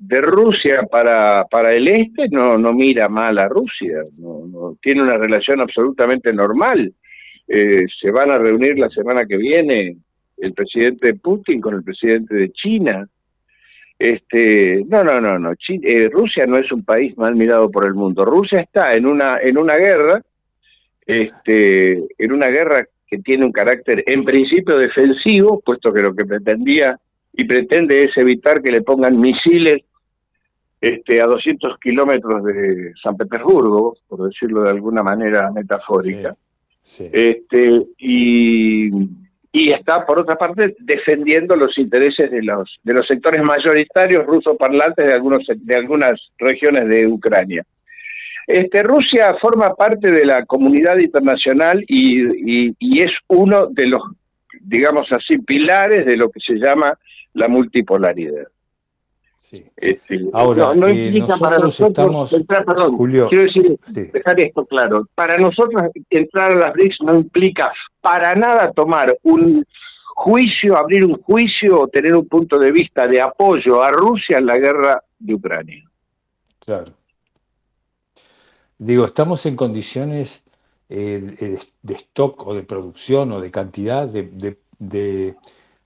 de Rusia para, para el este no, no mira mal a Rusia, no, tiene una relación absolutamente normal. Eh, se van a reunir la semana que viene el presidente Putin con el presidente de China. Este, no, no, no, no. Eh, Rusia no es un país mal mirado por el mundo. Rusia está en una en una guerra, este, en una guerra que tiene un carácter en principio defensivo, puesto que lo que pretendía y pretende es evitar que le pongan misiles este, a 200 kilómetros de San Petersburgo, por decirlo de alguna manera metafórica. Este, y, y está, por otra parte, defendiendo los intereses de los, de los sectores mayoritarios rusoparlantes de, algunos, de algunas regiones de Ucrania. Este, Rusia forma parte de la comunidad internacional y, y- y es uno de los, digamos así, pilares de lo que se llama la multipolaridad. Este, Ahora, no, no eh, implica para nosotros nosotros estamos- entrar, perdón, Julio, quiero decir, sí. dejar esto claro, para nosotros entrar a las BRICS no implica para nada tomar un juicio, abrir un juicio o tener un punto de vista de apoyo a Rusia en la guerra de Ucrania. Claro. Digo, estamos en condiciones eh, de, de stock o de producción o de cantidad de, de- de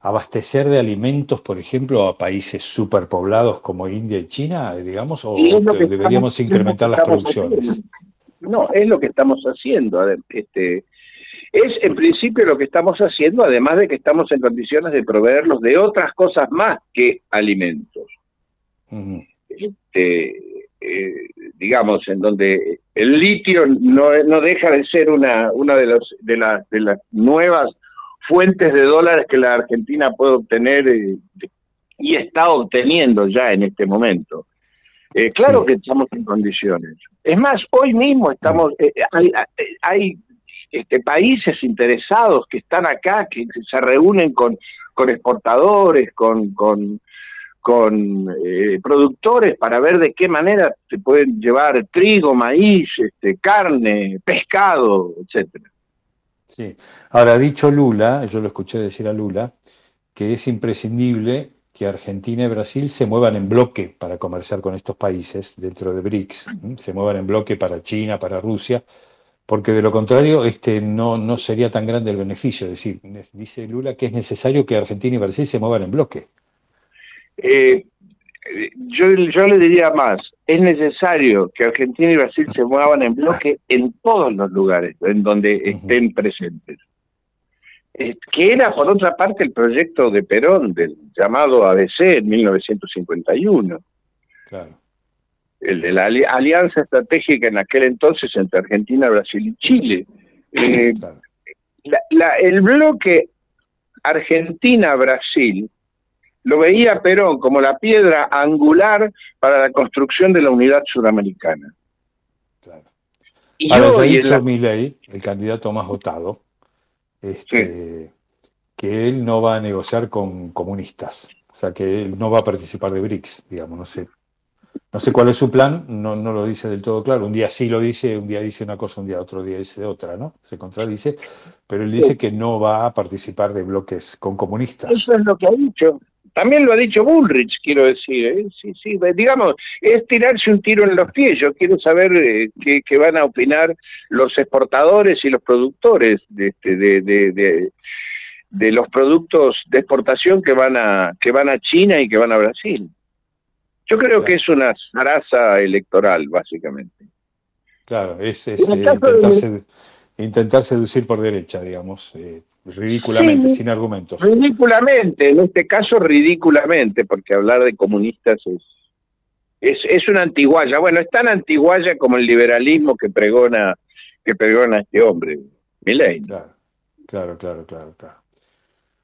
abastecer de alimentos, por ejemplo, a países superpoblados como India y China, digamos, o deberíamos estamos- incrementar las producciones. haciendo. No, es lo que estamos haciendo. Este, es en principio lo que estamos haciendo, además de que estamos en condiciones de proveerlos de otras cosas más que alimentos. Este, eh, digamos, en donde el litio no, no deja de ser una, una de, los, de, las de las nuevas fuentes de dólares que la Argentina puede obtener eh, y está obteniendo ya en este momento. Eh, claro que estamos en condiciones. Es más, hoy mismo estamos, eh, hay, hay este, países interesados que están acá, que se reúnen con, con exportadores, con, con, con eh, productores para ver de qué manera se pueden llevar trigo, maíz, este, carne, pescado, etcétera. Sí. Ahora, dicho Lula, yo lo escuché decir a Lula, que es imprescindible que Argentina y Brasil se muevan en bloque para comerciar con estos países dentro de BRICS, se muevan en bloque para China, para Rusia, porque de lo contrario este, no, no sería tan grande el beneficio. Es decir, dice Lula que es necesario que Argentina y Brasil se muevan en bloque. Eh, yo, yo le diría más, es necesario que Argentina y Brasil se muevan en bloque en todos los lugares en donde estén presentes. Eh, que era, por otra parte, el proyecto de Perón, del llamado ABC en 1951, Claro. el de la ali- alianza estratégica en aquel entonces entre Argentina, Brasil y Chile. Eh, la- la- el bloque Argentina-Brasil lo veía Perón como la piedra angular para la construcción de la unidad suramericana. Y Ahora, en dicho la- Milei, el candidato más votado, este, que él no va a negociar con comunistas. O sea, que él no va a participar de BRICS, digamos, no sé. No sé cuál es su plan, no, no lo dice del todo claro. Un día sí lo dice, un día dice una cosa, un día otro día dice otra, ¿no? Se contradice, pero él dice que no va a participar de bloques con comunistas. Eso es lo que ha dicho. También lo ha dicho Bullrich, quiero decir. ¿eh? Sí, sí, digamos, es tirarse un tiro en los pies. Yo quiero saber eh, qué, qué van a opinar los exportadores y los productores de, este, de, de, de- de los productos de exportación que van a que van a China y que van a Brasil. Yo creo que es una zaraza electoral, básicamente. Claro, es, eh, intentar, intentar seducir por derecha, digamos, eh, ridículamente, Sí. sin argumentos. Ridículamente, en este caso ridículamente, porque hablar de comunistas es, es, es una antiguaya. Bueno, es tan antiguaya como el liberalismo que pregona, que pregona este hombre, Milei. Claro, claro, claro, claro, claro.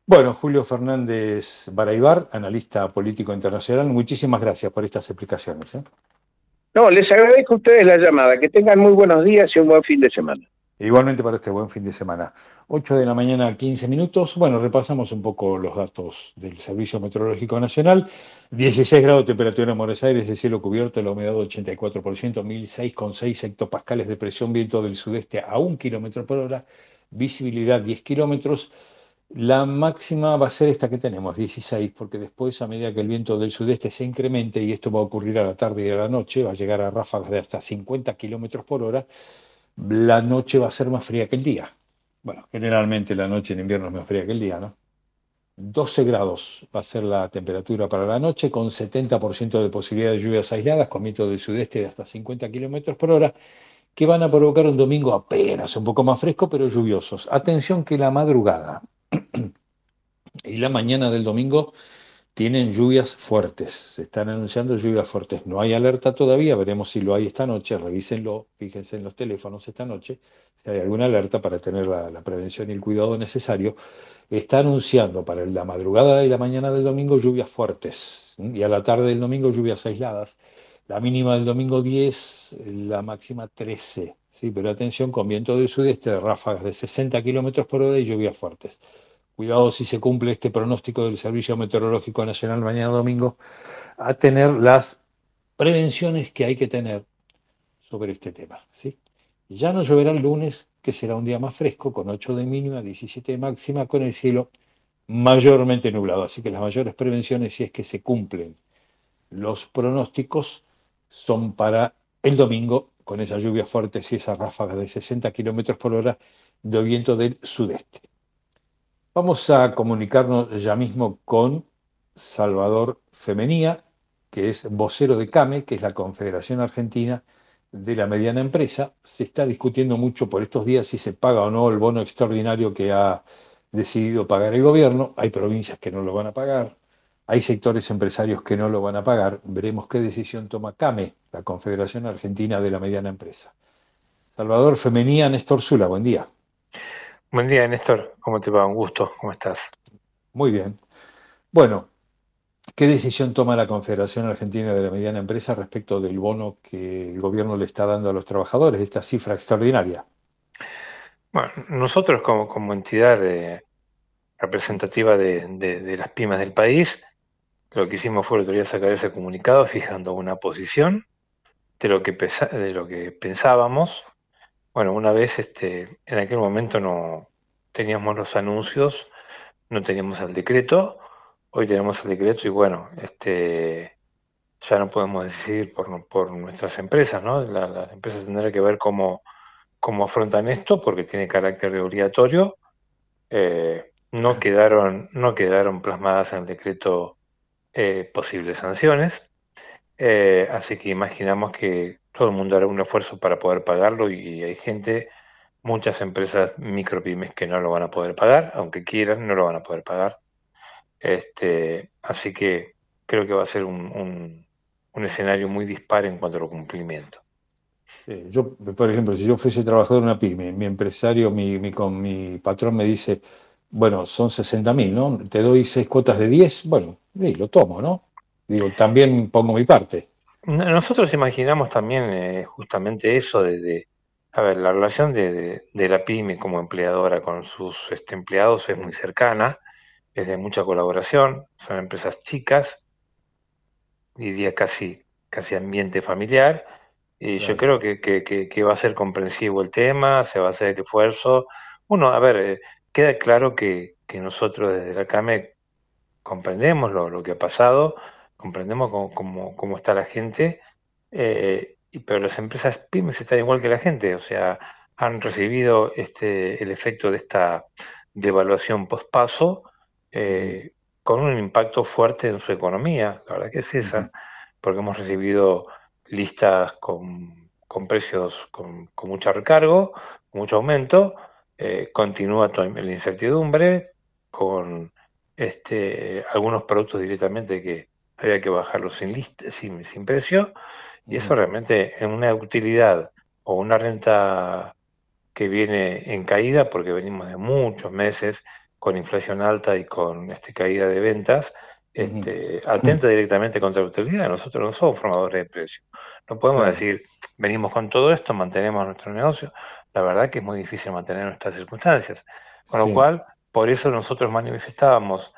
Bueno, Julio Fernández Baraybar, analista político internacional, muchísimas gracias por estas explicaciones. ¿eh? No, les agradezco a ustedes la llamada. Que tengan muy buenos días y un buen fin de semana. Igualmente para este buen fin de semana. 8 de la mañana, 15 minutos. Bueno, repasamos un poco los datos del Servicio Meteorológico Nacional. 16 grados de temperatura en Buenos Aires, el cielo cubierto, la humedad 84%, 1006,6 hectopascales de presión, viento del sudeste a 1 kilómetro por hora, visibilidad 10 kilómetros. La máxima va a ser esta que tenemos, 16, porque después, a medida que el viento del sudeste se incremente, y esto va a ocurrir a la tarde y a la noche, va a llegar a ráfagas de hasta 50 kilómetros por hora, la noche va a ser más fría que el día. Bueno, generalmente la noche en invierno es más fría que el día, ¿no? 12 grados va a ser la temperatura para la noche, con 70% de posibilidad de lluvias aisladas, con viento del sudeste de hasta 50 kilómetros por hora, que van a provocar un domingo apenas un poco más fresco, pero lluviosos. Atención que la madrugada [CLEARS THROAT] y la mañana del domingo tienen lluvias fuertes, se están anunciando lluvias fuertes. No hay alerta todavía, veremos si lo hay esta noche, revísenlo, fíjense en los teléfonos esta noche, si hay alguna alerta para tener la, la prevención y el cuidado necesario. Está anunciando para la madrugada y la mañana del domingo lluvias fuertes y a la tarde del domingo lluvias aisladas. La mínima del domingo 10, la máxima 13. Sí, pero atención con viento del sudeste de ráfagas de 60 kilómetros por hora y lluvias fuertes. Cuidado si se cumple este pronóstico del Servicio Meteorológico Nacional mañana domingo, a tener las prevenciones que hay que tener sobre este tema. ¿sí? Ya no lloverá el lunes, que será un día más fresco, con 8 de mínima, 17 de máxima, con el cielo mayormente nublado. Así que las mayores prevenciones, si es que se cumplen los pronósticos, son para el domingo, con esas lluvias fuertes y esas ráfagas de 60 kilómetros por hora de viento del sudeste. Vamos a comunicarnos ya mismo con Salvador Femenía, que es vocero de CAME, que es la Confederación Argentina de la Mediana Empresa. Se está discutiendo mucho por estos días si se paga o no el bono extraordinario que ha decidido pagar el gobierno. Hay provincias que no lo van a pagar, hay sectores empresarios que no lo van a pagar. Veremos qué decisión toma CAME, la Confederación Argentina de la Mediana Empresa. Salvador Femenía, Néstor Zula, buen día. Buen día, Néstor. ¿Cómo te va? Un gusto. ¿Cómo estás? Muy bien. Bueno, ¿qué decisión toma la Confederación Argentina de la Mediana Empresa respecto del bono que el gobierno le está dando a los trabajadores, esta cifra extraordinaria? Bueno, nosotros como, como entidad representativa de, de- de las pymes del país, lo que hicimos fue otro día sacar ese comunicado fijando una posición de lo que, pesa- de lo que pensábamos. Bueno, una vez este, en aquel momento no teníamos los anuncios, no teníamos el decreto, hoy tenemos el decreto y bueno, este, ya no podemos decidir por, por nuestras empresas, ¿no? La- las empresas tendrán que ver cómo, cómo afrontan esto porque tiene carácter de obligatorio. Eh, no quedaron, no quedaron plasmadas en el decreto eh, posibles sanciones, Eh, así que imaginamos que todo el mundo hará un esfuerzo para poder pagarlo y hay gente, muchas empresas micropymes que no lo van a poder pagar, aunque quieran, no lo van a poder pagar. Este, así que creo que va a ser un, un- escenario muy dispar en cuanto al cumplimiento. Yo, por ejemplo, si yo fuese trabajador de una pyme, mi empresario, mi, mi, con, mi patrón me dice, bueno, son 60 mil, ¿no? Te doy seis cuotas de 10, bueno, sí, lo tomo, ¿no? Digo, también pongo mi parte. No- Nosotros imaginamos también eh, justamente eso de, de- a ver, la relación de, de- de la pyme como empleadora con sus este, empleados es muy cercana, es de mucha colaboración, son empresas chicas, diría casi, casi ambiente familiar, y yo creo que, que- que- que va a ser comprensivo el tema, se va a hacer el esfuerzo. Bueno, a ver, eh, queda claro que, que nosotros desde la CAME comprendemos lo, lo que ha pasado, comprendemos cómo, cómo- cómo está la gente, eh, pero las empresas pymes están igual que la gente, o sea, han recibido este, el efecto de esta devaluación pospaso eh, con un impacto fuerte en su economía, la verdad que es esa, porque hemos recibido listas con, con precios con, con mucho recargo, mucho aumento, eh, continúa la incertidumbre, con este, algunos productos directamente que había que bajarlos sin, list- sin, sin precio, y eso realmente en una utilidad o una renta que viene en caída, porque venimos de muchos meses con inflación alta y con este, caída de ventas, este, atenta directamente contra la utilidad. Nosotros no somos formadores de precios. No podemos Claro. decir, venimos con todo esto, mantenemos nuestro negocio. La verdad que es muy difícil mantener nuestras circunstancias. Con Sí. lo cual, por eso nosotros manifestábamos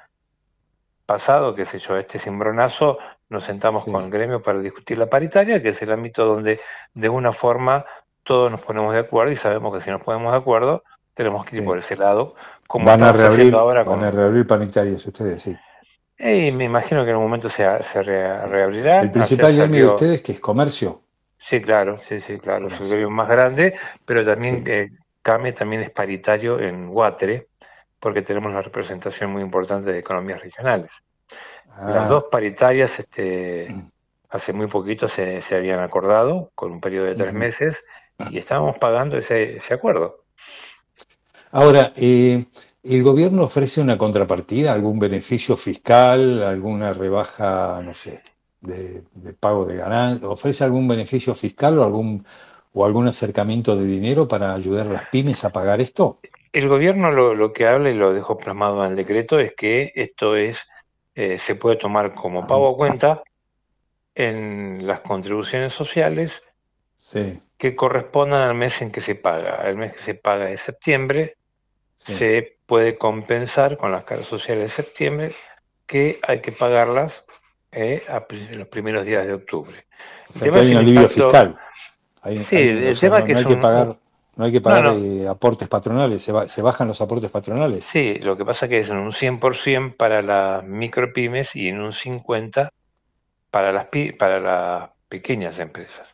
pasado, qué sé yo, este cimbronazo, nos sentamos con el gremio para discutir la paritaria, que es el ámbito donde de una forma todos nos ponemos de acuerdo y sabemos que si nos ponemos de acuerdo tenemos que ir Sí. por ese lado, como Van a reabrir, haciendo ahora van con... a reabrir paritarias ustedes, sí. Eh, me imagino que en un momento se, se re- reabrirá. El principal gremio de ustedes que es comercio. Sí, claro, sí, sí, claro, es el gremio más grande, pero también eh, CAME también es paritario en Guatre, porque tenemos una representación muy importante de economías regionales. Las Ah. dos paritarias este, hace muy poquito se, se habían acordado con un periodo de tres meses y estábamos pagando ese, ese acuerdo. Ahora, eh, ¿el gobierno ofrece una contrapartida, algún beneficio fiscal, alguna rebaja, no sé, de, de pago de ganancias? ¿Ofrece algún beneficio fiscal o algún, o algún acercamiento de dinero para ayudar a las pymes a pagar esto? El gobierno lo, lo que habla y lo dejó plasmado en el decreto es que esto es eh, se puede tomar como pago a cuenta en las contribuciones sociales Sí, que correspondan al mes en que se paga. El mes que se paga es septiembre, Sí. se puede compensar con las cargas sociales de septiembre que hay que pagarlas eh, a los primeros días de octubre. o sea que es hay un alivio fiscal. Hay- Sí, hay- el tema no, que no es hay que un- pagar, no hay que pagar no. eh, aportes patronales, se, ba- se bajan los aportes patronales. Sí, lo que pasa que es en un 100% para las micropymes y en un 50% para las, pi- para las pequeñas empresas.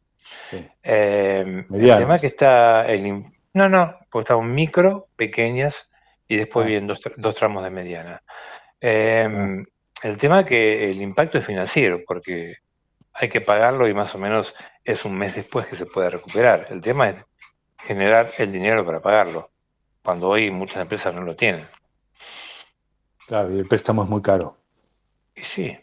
Eh, el Medianas. tema que está el, no, no, porque estamos micro, pequeñas y después Ah. vienen dos, tra- dos tramos de mediana. Eh, El tema que el impacto es financiero, porque hay que pagarlo y más o menos es un mes después que se puede recuperar. El tema es generar el dinero para pagarlo, cuando hoy muchas empresas no lo tienen. Claro, y el préstamo es muy caro. Y sí,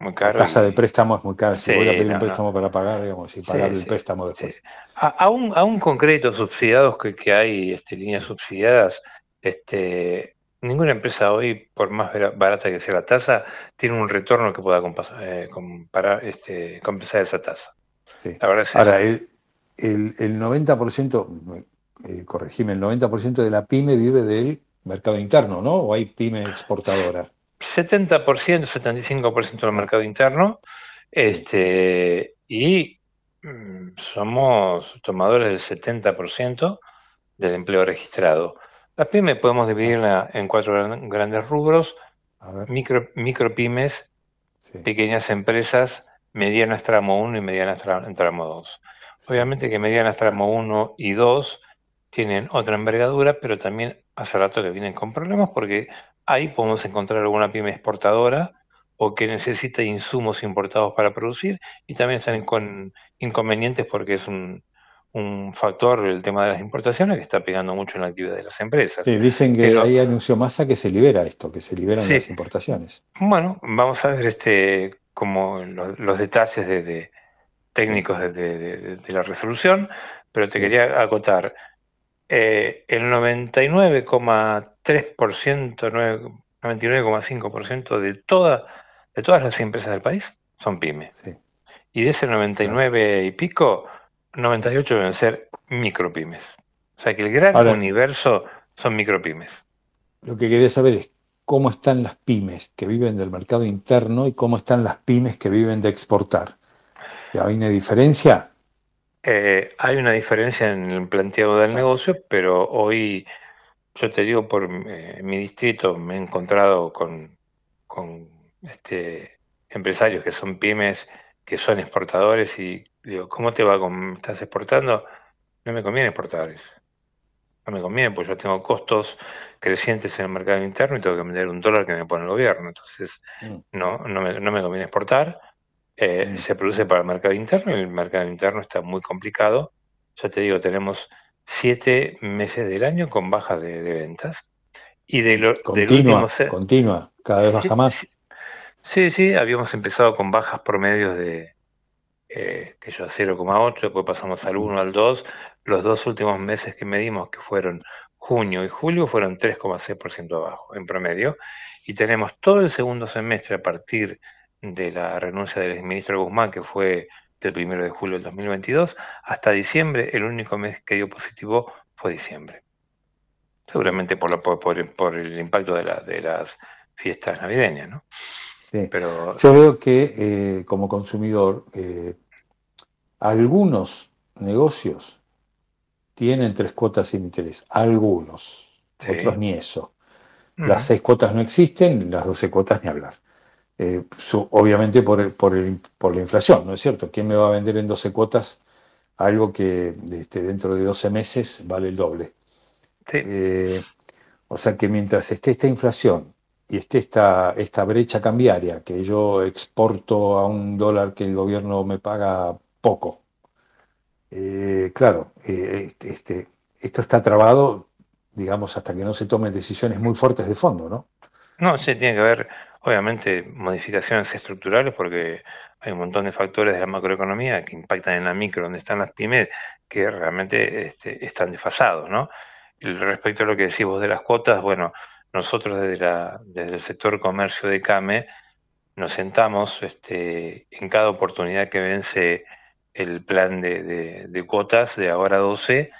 muy La caro. tasa y- de préstamo es muy cara. Si voy a pedir no, un no. préstamo para pagar, digamos, y Sí, pagar el sí, préstamo después. A- aún, aún con créditos subsidiados que, que hay, este, líneas subsidiadas, este, ninguna empresa hoy, por más barata que sea la tasa, tiene un retorno que pueda eh, comparar, este, compensar esa tasa. Sí. La verdad es Ahora, esa. el, el, el 90%, eh, corregime, el 90% de la pyme vive del mercado interno, ¿no? ¿O hay pyme exportadora? 70%, 75% del mercado interno, este, y mm, somos tomadores del 70% del empleo registrado. La pyme podemos dividirla en cuatro gran- grandes rubros, micro, micropymes, pequeñas empresas, medianas tramo 1 y medianas tra- tramo 2. Obviamente que medianas tramo 1 y 2 tienen otra envergadura, pero también hace rato que vienen con problemas porque ahí podemos encontrar alguna pyme exportadora o que necesita insumos importados para producir y también están con inconvenientes porque es un, un factor, el tema de las importaciones, que está pegando mucho en la actividad de las empresas. Sí, dicen que Pero- ahí anunció Massa que se libera esto, que se liberan Sí. las importaciones. Bueno, vamos a ver este como los, los detalles de, de- técnicos de, de- de- de la resolución, pero te quería acotar. eh, el 99,3%, nueve- 99,5% de, toda, de todas las empresas del país son pymes. Y de ese 99 y pico, 98 deben ser micropymes. O sea que el gran Ahora- universo son micropymes. Lo que quería saber es cómo están las pymes que viven del mercado interno y cómo están las pymes que viven de exportar. ¿Hay una diferencia? Eh, hay una diferencia en el planteado del negocio, pero hoy, yo te digo, por eh, mi distrito me he encontrado con, este, empresarios que son pymes, que son exportadores y digo, ¿cómo te va? con ¿Estás exportando? No me conviene exportadores. No me conviene porque yo tengo costos crecientes en el mercado interno y tengo que vender un dólar que me pone el gobierno. Entonces, no, no me, no me conviene exportar. Eh, Se produce para el mercado interno y el mercado interno está muy complicado. Ya te digo, tenemos siete meses del año con bajas de, de ventas. Y de lo, Continua, último se- continua, cada vez Sí, baja más. Sí, sí, habíamos empezado con bajas promedios de, eh, que yo a 0,8, después pasamos al 1, al 2. Los dos últimos meses que medimos, que fueron junio y julio fueron 3,6% abajo en promedio. Y tenemos todo el segundo semestre a partir de la renuncia del ministro Guzmán, que fue del primero de julio del 2022, hasta diciembre, el único mes que dio positivo fue diciembre. Seguramente por, el impacto de, de las fiestas navideñas, ¿no? Sí. Pero Yo veo que eh, como consumidor, eh, algunos negocios tienen tres cuotas sin interés, algunos, Sí. otros ni eso. Las seis cuotas no existen, las doce cuotas ni hablar. Eh, su- obviamente por, el- por, el- por la inflación, ¿no es cierto? ¿Quién me va a vender en 12 cuotas algo que este, dentro de 12 meses vale el doble? Eh, o sea que mientras esté esta inflación y esté esta, esta brecha cambiaria, que yo exporto a un dólar que el gobierno me paga poco, eh, claro, eh, este, este- esto está trabado, digamos, hasta que no se tomen decisiones muy fuertes de fondo, ¿no? No, sí, tiene que haber, obviamente, modificaciones estructurales porque hay un montón de factores de la macroeconomía que impactan en la micro, donde están las pymes, que realmente este, están desfasados, ¿no? Y respecto a lo que decís vos de las cuotas, bueno, nosotros desde la, desde el sector comercio de CAME nos sentamos este, en cada oportunidad que vence el plan de, cuotas de ahora 12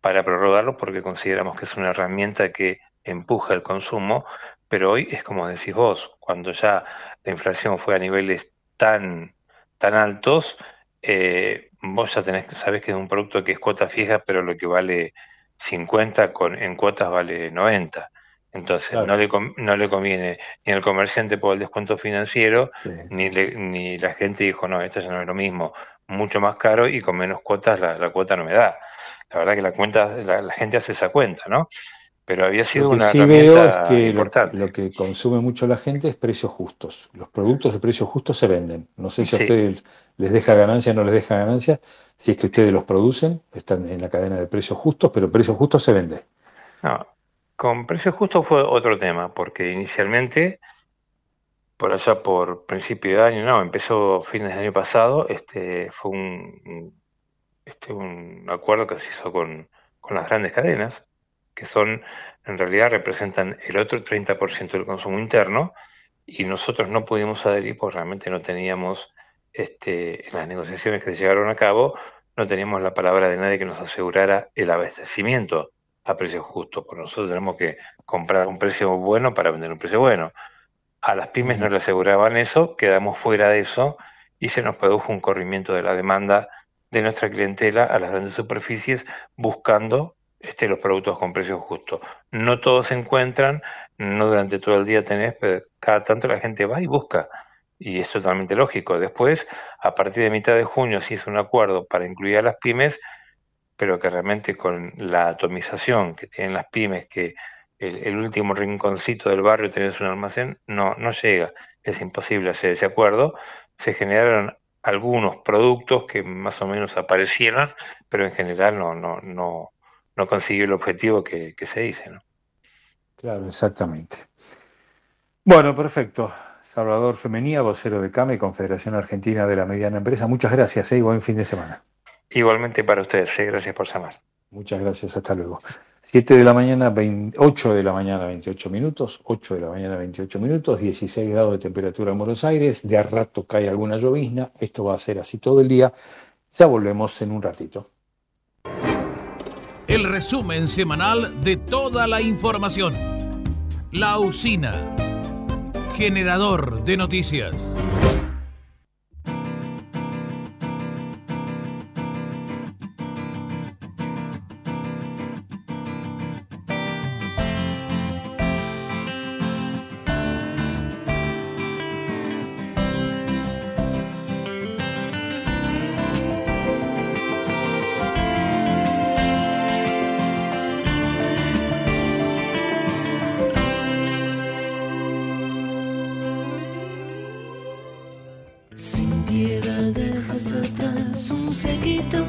para prorrogarlo porque consideramos que es una herramienta que empuja el consumo, pero hoy es como decís vos, cuando ya la inflación fue a niveles tan, tan altos, eh, vos ya tenés, sabés que es un producto que es cuota fija, pero lo que vale 50 con, en cuotas vale 90. Entonces Claro. no, le, no le conviene ni al comerciante por el descuento financiero, Sí. ni, le- ni la gente dijo, no, esto ya no es lo mismo, mucho más caro y con menos cuotas la, la cuota no me da. La verdad que la cuenta, la, la gente hace esa cuenta, ¿no? Pero había sido Lo que una sí veo es que lo, importante. lo que consume mucho la gente es precios justos. Los productos de precios justos se venden. No sé si a ustedes les deja ganancia o no les deja ganancia. Si es que ustedes los producen, están en la cadena de precios justos, pero precios justos se vende. No, con precios justos fue otro tema, porque inicialmente, por allá por principio de año, no, empezó fines del año pasado, este fue un, este, un acuerdo que se hizo con, con las grandes cadenas, que son, en realidad representan el otro 30% del consumo interno, y nosotros no pudimos adherir porque realmente no teníamos, este, en las negociaciones que se llevaron a cabo, no teníamos la palabra de nadie que nos asegurara el abastecimiento a precios justos, porque nosotros tenemos que comprar un precio bueno para vender un precio bueno. A las pymes no le aseguraban eso, quedamos fuera de eso y se nos produjo un corrimiento de la demanda de nuestra clientela a las grandes superficies buscando este, los productos con precios justos. No todos se encuentran, no durante todo el día tenés, pero cada tanto la gente va y busca. Y es totalmente lógico. Después, a partir de mitad de junio, se hizo un acuerdo para incluir a las pymes, pero que realmente con la atomización que tienen las pymes, que el, último rinconcito del barrio tenés un almacén, no, no llega. Es imposible hacer ese acuerdo. Se generaron algunos productos que más o menos aparecieron, pero en general no, no, no, no consiguió el objetivo que, que se dice, ¿no? Claro, exactamente. Bueno, perfecto. Salvador Femenía, vocero de CAME, Confederación Argentina de la Mediana Empresa. Muchas gracias ¿eh? y buen fin de semana. Igualmente para ustedes, ¿eh? gracias por llamar. Muchas gracias, hasta luego. 7 de la mañana, 20 8 de la mañana, 28 minutos, 8 de la mañana, 28 minutos, 16 grados de temperatura en Buenos Aires, de a rato cae alguna llovizna, esto va a ser así todo el día, ya volvemos en un ratito. El resumen semanal de toda la información. La usina. Generador de noticias. Un sequito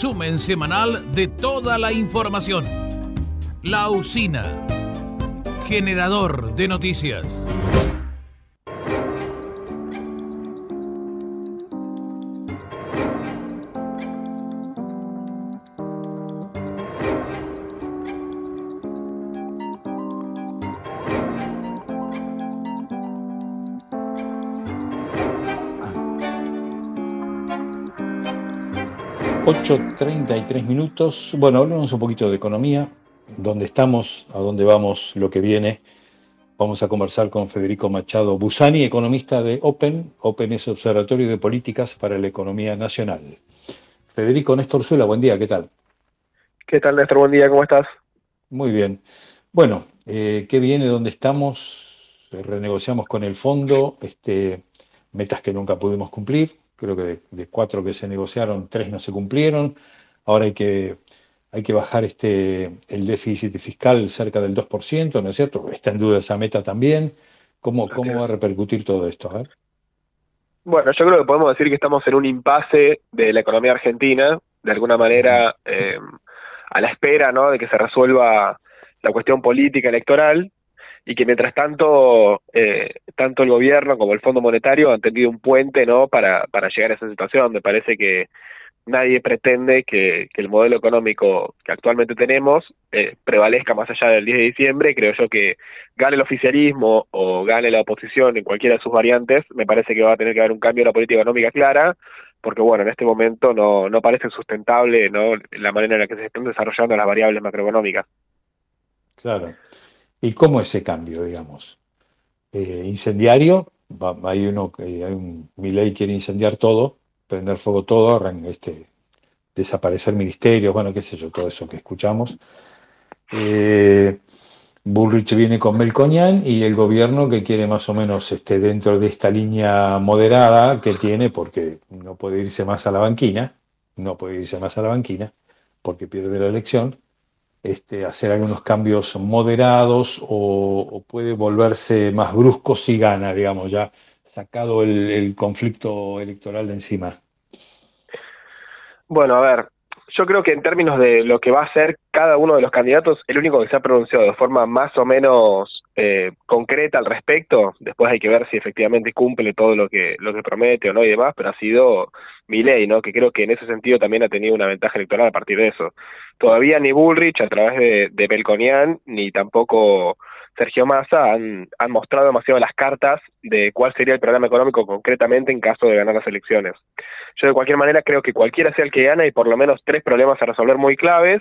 resumen semanal de toda la información. La usina. Generador de noticias. $8.33 minutos. Bueno, hablemos un poquito de economía, dónde estamos, a dónde vamos, lo que viene. Vamos a conversar con Federico Machado Busani, economista de Open. Open es Observatorio de Políticas para la Economía Nacional. Federico Néstor Zula, buen día, ¿qué tal? ¿Qué tal, Néstor? Buen día, ¿cómo estás? Muy bien. Bueno, eh, ¿qué viene? ¿Dónde estamos? Renegociamos con el fondo, este, metas que nunca pudimos cumplir. Creo que de, de cuatro que se negociaron, tres no se cumplieron. Ahora hay que, hay que bajar este, el déficit fiscal cerca del 2%, ¿no es cierto? Está en duda esa meta también. ¿Cómo, cómo va a repercutir todo esto? A ver. Bueno, yo creo que podemos decir que estamos en un impasse de la economía argentina, de alguna manera eh, a la espera ¿no? de que se resuelva la cuestión política electoral y que mientras tanto eh, tanto el gobierno como el Fondo Monetario han tendido un puente no para, para llegar a esa situación. Me parece que nadie pretende que, que el modelo económico que actualmente tenemos eh, prevalezca más allá del 10 de diciembre. Creo yo que gane el oficialismo o gane la oposición en cualquiera de sus variantes, me parece que va a tener que haber un cambio de la política económica clara, porque bueno, en este momento no, no parece sustentable ¿no? la manera en la que se están desarrollando las variables macroeconómicas. Claro. ¿Y cómo ese cambio, digamos? Eh, incendiario, va- hay uno que hay un Milei quiere incendiar todo, prender fuego todo, este, desaparecer ministerios, bueno, qué sé yo, todo eso que escuchamos. Eh, Bullrich viene con Melconian y el gobierno que quiere más o menos este, dentro de esta línea moderada que tiene, porque no puede irse más a la banquina, no puede irse más a la banquina, porque pierde la elección, este, hacer algunos cambios moderados o, puede volverse más brusco si gana, digamos, ya sacado el, el conflicto electoral de encima. Bueno, a ver, yo creo que en términos de lo que va a ser cada uno de los candidatos, el único que se ha pronunciado de forma más o menos eh, concreta al respecto, después hay que ver si efectivamente cumple todo lo que lo que promete o no y demás, pero ha sido Milei, ¿no? Que creo que en ese sentido también ha tenido una ventaja electoral a partir de eso. Todavía ni Bullrich a través de, de Belconian ni tampoco Sergio Massa han, han mostrado demasiado las cartas de cuál sería el programa económico concretamente en caso de ganar las elecciones. Yo de cualquier manera creo que cualquiera sea el que gana hay por lo menos tres problemas a resolver muy claves.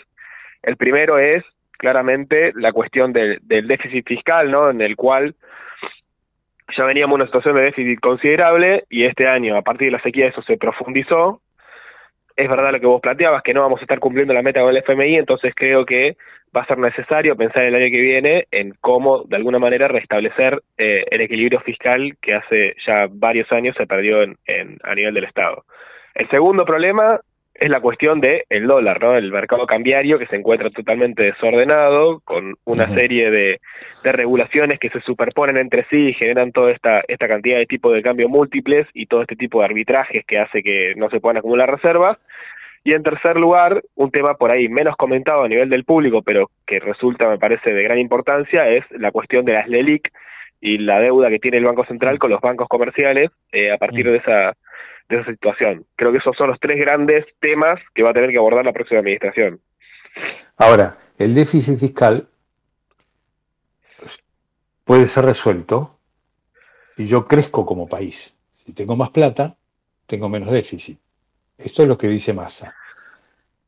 El primero es claramente la cuestión del, del déficit fiscal, ¿no? En el cual ya veníamos en una situación de déficit considerable y este año, a partir de la sequía, eso se profundizó. Es verdad lo que vos planteabas, que no vamos a estar cumpliendo la meta con el FMI, entonces creo que va a ser necesario pensar el año que viene en cómo, de alguna manera, restablecer eh, el equilibrio fiscal que hace ya varios años se perdió en, en, a nivel del Estado. El segundo problema es la cuestión del el dólar, ¿no? El mercado cambiario que se encuentra totalmente desordenado, con una serie de, de, regulaciones que se superponen entre sí y generan toda esta, esta cantidad de tipos de cambio múltiples y todo este tipo de arbitrajes que hace que no se puedan acumular reservas. Y en tercer lugar, un tema por ahí menos comentado a nivel del público, pero que resulta, me parece, de gran importancia, es la cuestión de las LELIC y la deuda que tiene el Banco Central con los bancos comerciales eh, a partir de esa de esa situación. Creo que esos son los tres grandes temas que va a tener que abordar la próxima administración. Ahora, el déficit fiscal puede ser resuelto si yo crezco como país. Si tengo más plata, tengo menos déficit. Esto es lo que dice Massa.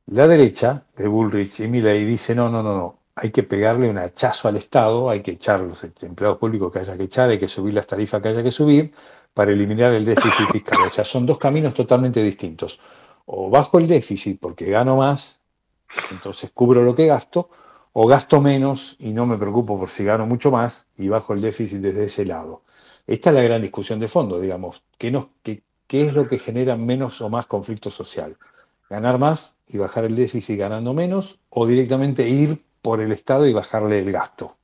La derecha de Bullrich y Milley dice, no, no, no, no, hay que pegarle un hachazo al Estado, hay que echar los empleados públicos que haya que echar, hay que subir las tarifas que haya que subir para eliminar el déficit [LAUGHS] fiscal. O sea, son dos caminos totalmente distintos. O bajo el déficit porque gano más, entonces cubro lo que gasto, o gasto menos y no me preocupo por si gano mucho más y bajo el déficit desde ese lado. Esta es la gran discusión de fondo, digamos. ¿Qué, nos, qué, qué es lo que genera menos o más conflicto social? ¿Ganar más y bajar el déficit ganando menos o directamente ir por el Estado y bajarle el gasto?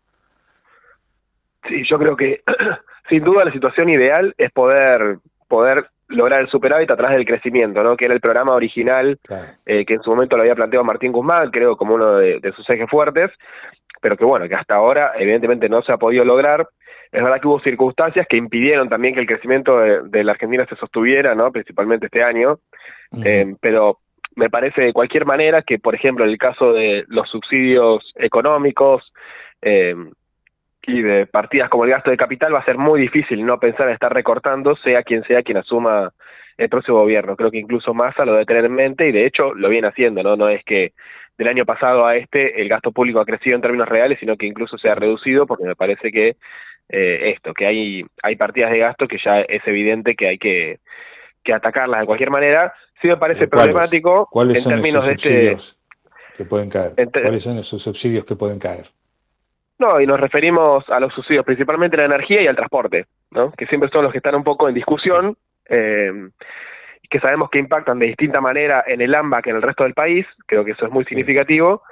Sí, yo creo que [CLEARS THROAT] sin duda la situación ideal es poder poder lograr el superávit a través del crecimiento, ¿no? Que era el programa original claro. eh, que en su momento lo había planteado Martín Guzmán, creo como uno de, de, sus ejes fuertes, pero que bueno, que hasta ahora evidentemente no se ha podido lograr. Es verdad que hubo circunstancias que impidieron también que el crecimiento de, de la Argentina se sostuviera, ¿no? Principalmente este año, uh -huh. eh, pero me parece de cualquier manera que, por ejemplo, en el caso de los subsidios económicos, eh, y de partidas como el gasto de capital va a ser muy difícil no pensar en estar recortando, sea quien sea quien asuma el próximo gobierno. Creo que incluso Massa lo debe tener en mente y de hecho lo viene haciendo, ¿no? No es que del año pasado a este el gasto público ha crecido en términos reales, sino que incluso se ha reducido porque me parece que eh, esto, que hay, hay partidas de gasto que ya es evidente que hay que, que atacarlas de cualquier manera. Sí me parece ¿Cuáles? problemático ¿Cuáles en son términos esos de este... subsidios que pueden caer? ¿Cuáles son esos subsidios que pueden caer? No, y nos referimos a los subsidios, principalmente a la energía y al transporte, ¿no? que siempre son los que están un poco en discusión, eh, que sabemos que impactan de distinta manera en el AMBA que en el resto del país, creo que eso es muy significativo,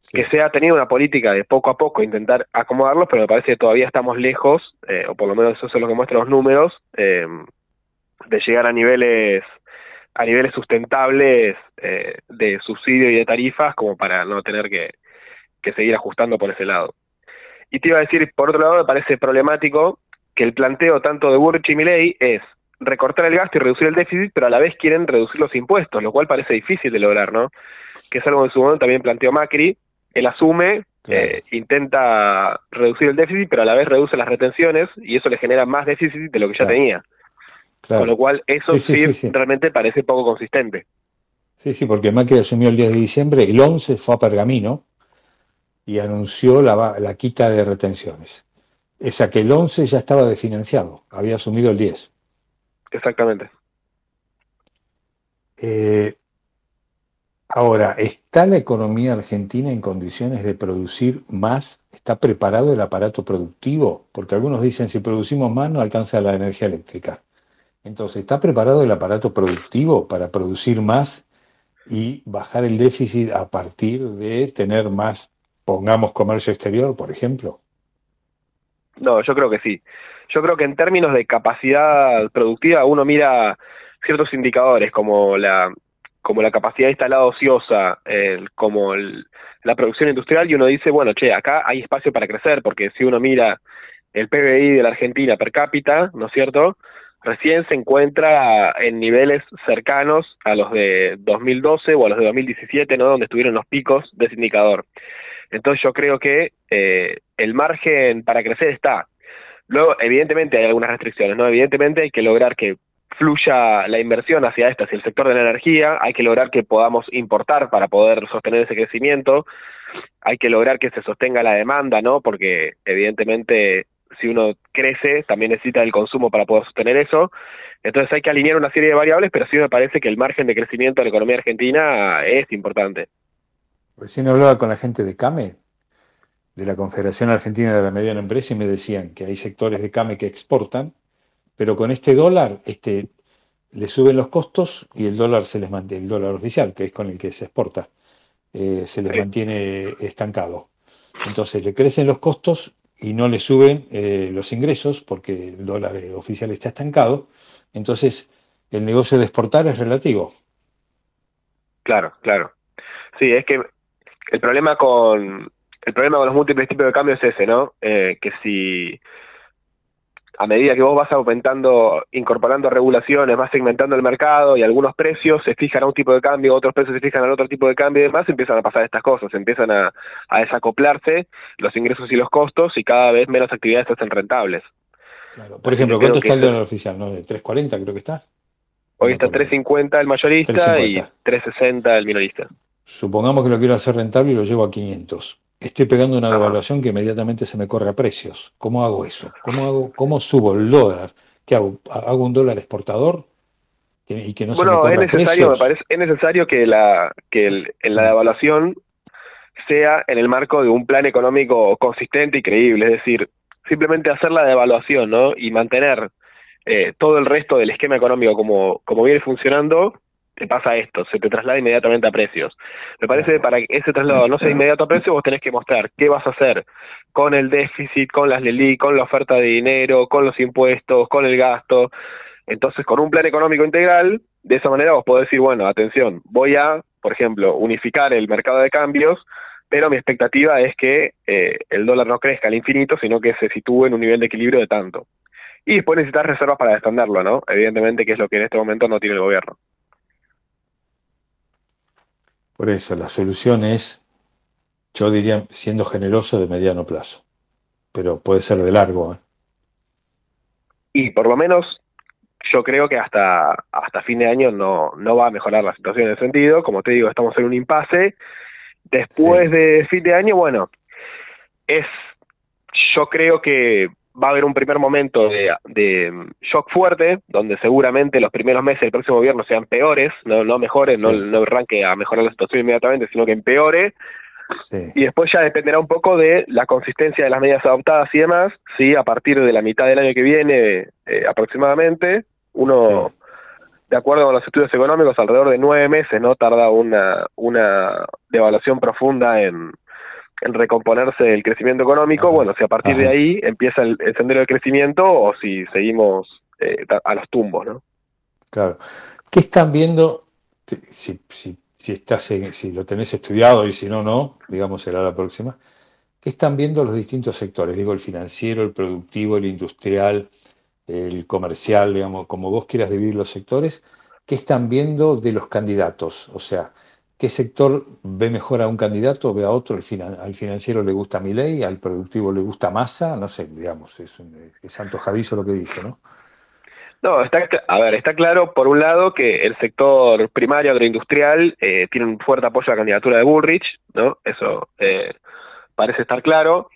sí. que se ha tenido una política de poco a poco intentar acomodarlos, pero me parece que todavía estamos lejos, eh, o por lo menos eso es lo que muestran los números, eh, de llegar a niveles a niveles sustentables eh, de subsidio y de tarifas como para no tener que, que seguir ajustando por ese lado. Y te iba a decir, por otro lado, me parece problemático que el planteo tanto de Burrich y Milley es recortar el gasto y reducir el déficit, pero a la vez quieren reducir los impuestos, lo cual parece difícil de lograr, ¿no? Que es algo que en su momento también planteó Macri, él asume, claro. eh, intenta reducir el déficit, pero a la vez reduce las retenciones y eso le genera más déficit de lo que ya claro. tenía. Claro. Con lo cual, eso sí, sí, sí, realmente parece poco consistente. Sí, sí, porque Macri asumió el 10 de diciembre, el 11 fue a Pergamino, y anunció la, la, quita de retenciones. Esa que el 11 ya estaba desfinanciado, había asumido el 10. Exactamente. Eh, ahora, ¿está la economía argentina en condiciones de producir más? ¿Está preparado el aparato productivo? Porque algunos dicen, si producimos más no alcanza la energía eléctrica. Entonces, ¿está preparado el aparato productivo para producir más y bajar el déficit a partir de tener más pongamos comercio exterior, por ejemplo? No, yo creo que sí. Yo creo que en términos de capacidad productiva uno mira ciertos indicadores como la como la capacidad instalada ociosa, el- como el- la producción industrial, y uno dice, bueno, che, acá hay espacio para crecer, porque si uno mira el PBI de la Argentina per cápita, ¿no es cierto? Recién se encuentra en niveles cercanos a los de 2012 o a los de 2017, ¿no? Donde estuvieron los picos de ese indicador. Entonces yo creo que eh, el margen para crecer está. Luego, evidentemente hay algunas restricciones, ¿no? Evidentemente hay que lograr que fluya la inversión hacia esta, hacia el sector de la energía, hay que lograr que podamos importar para poder sostener ese crecimiento, hay que lograr que se sostenga la demanda, ¿no? Porque evidentemente si uno crece también necesita el consumo para poder sostener eso. Entonces hay que alinear una serie de variables, pero sí me parece que el margen de crecimiento de la economía argentina es importante. Recién hablaba con la gente de CAME, de la Confederación Argentina de la Mediana Empresa, y me decían que hay sectores de CAME que exportan, pero con este dólar este, le suben los costos y el dólar se les mantiene, el dólar oficial, que es con el que se exporta, eh, se les mantiene estancado. Entonces le crecen los costos y no le suben eh, los ingresos porque el dólar oficial está estancado. Entonces el negocio de exportar es relativo. Claro, claro. Sí, es que el problema con el problema con los múltiples tipos de cambio es ese, ¿no? Eh, que si a medida que vos vas aumentando, incorporando regulaciones, vas segmentando el mercado y algunos precios se fijan a un tipo de cambio, otros precios se fijan al otro tipo de cambio y demás, empiezan a pasar estas cosas, empiezan a, a desacoplarse los ingresos y los costos y cada vez menos actividades se hacen rentables. Por ejemplo, ¿cuánto está el dólar oficial? ¿No? De 3.40 creo que está. Hoy está 3.50 el mayorista 3.50. y 3.60 el minorista. Supongamos que lo quiero hacer rentable y lo llevo a 500. Estoy pegando una devaluación que inmediatamente se me corre a precios. ¿Cómo hago eso? ¿Cómo, hago, cómo subo el dólar? ¿Qué hago? ¿Hago un dólar exportador? Y que no se me bueno, corra es necesario, me parece, es necesario que la que el- en la devaluación sea en el marco de un plan económico consistente y creíble, es decir, simplemente hacer la devaluación, ¿no? Y mantener eh, todo el resto del esquema económico como, como viene funcionando, te pasa esto, se te traslada inmediatamente a precios. Me parece que para que ese traslado no sea inmediato a precios, vos tenés que mostrar qué vas a hacer con el déficit, con las LELI, con la oferta de dinero, con los impuestos, con el gasto. Entonces, con un plan económico integral, de esa manera vos podés decir, bueno, atención, voy a, por ejemplo, unificar el mercado de cambios, pero mi expectativa es que eh, el dólar no crezca al infinito, sino que se sitúe en un nivel de equilibrio de tanto. Y después necesitas reservas para defenderlo, ¿no? Evidentemente que es lo que en este momento no tiene el gobierno. Por eso, la solución es, yo diría, siendo generoso de mediano plazo. Pero puede ser de largo. ¿eh? Y por lo menos yo creo que hasta, hasta fin de año no, no va a mejorar la situación en ese sentido. Como te digo, estamos en un impasse. Después de fin de año, bueno, es yo creo que va a haber un primer momento de, de shock fuerte, donde seguramente los primeros meses del próximo gobierno sean peores, no, no mejores, no, no arranque a mejorar la situación inmediatamente, sino que empeore. Y después ya dependerá un poco de la consistencia de las medidas adoptadas y demás, sí, a partir de la mitad del año que viene eh, aproximadamente, uno, de acuerdo con los estudios económicos, alrededor de nueve meses, ¿no? Tarda una, una devaluación profunda en, en recomponerse el crecimiento económico, bueno, si a partir de ahí empieza el, el sendero del crecimiento o si seguimos eh, a los tumbos, ¿no? Claro. ¿Qué están viendo? Si, si, si, estás en- si lo tenés estudiado y si no, no, digamos, será la próxima. ¿Qué están viendo los distintos sectores? Digo, el financiero, el productivo, el industrial, el comercial, digamos, como vos quieras dividir los sectores. ¿Qué están viendo de los candidatos? O sea, ¿qué sector ve mejor a un candidato ve a otro? Al financiero le gusta Milei, al productivo le gusta Massa, no sé, digamos, es, antojadizo lo que dije, ¿no? No, está, a ver, está claro por un lado que el sector primario agroindustrial eh, tiene un fuerte apoyo a la candidatura de Bullrich, ¿no? Eso eh, parece estar claro.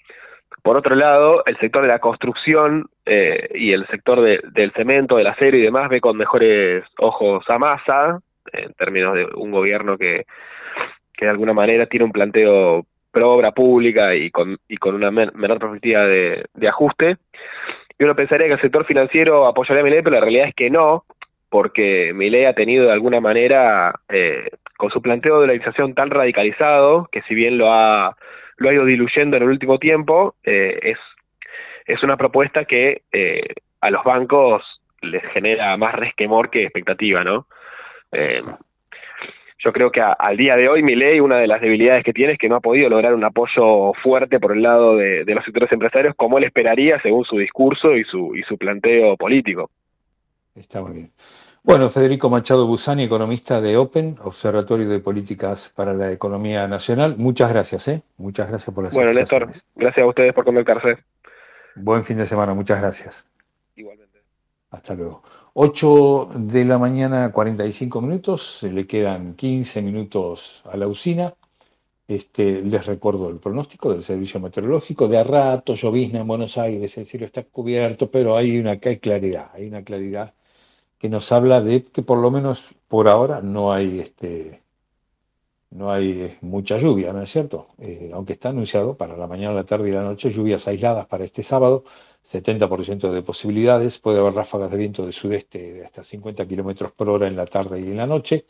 Por otro lado, el sector de la construcción eh, y el sector de- del cemento, del acero y demás ve con mejores ojos a masa, en términos de un gobierno que, que de alguna manera tiene un planteo pro obra pública y con, y con una men- menor perspectiva de, de ajuste. Y uno pensaría que el sector financiero apoyaría a Milei, pero la realidad es que no, porque Milei ha tenido de alguna manera, eh, con su planteo de dolarización tan radicalizado, que si bien lo ha, lo ha ido diluyendo en el último tiempo, eh, es, es una propuesta que eh, a los bancos les genera más resquemor que expectativa, ¿no? Eh, yo creo que a- al día de hoy Milei una de las debilidades que tiene es que no ha podido lograr un apoyo fuerte por el lado de, de los sectores empresarios como él esperaría según su discurso y su, y su planteo político. Está muy bien. Bueno, Federico Machado Busani, economista de Open, Observatorio de Políticas para la Economía Nacional. Muchas gracias, ¿eh? Muchas gracias por las Bueno, Néstor, gracias a ustedes por conectarse. Buen fin de semana, muchas gracias. Hasta luego. 8 de la mañana, 45 minutos, le quedan 15 minutos a la usina. Este, les recuerdo el pronóstico del servicio meteorológico. De a rato llovizna en Buenos Aires, el cielo está cubierto, pero hay una hay claridad, hay una claridad que nos habla de que por lo menos por ahora no hay este, no hay eh, mucha lluvia, ¿no es cierto? Eh, aunque está anunciado para la mañana, la tarde y la noche lluvias aisladas para este sábado, 70% de posibilidades, puede haber ráfagas de viento de sudeste de hasta 50 kilómetros por hora en la tarde y en la noche.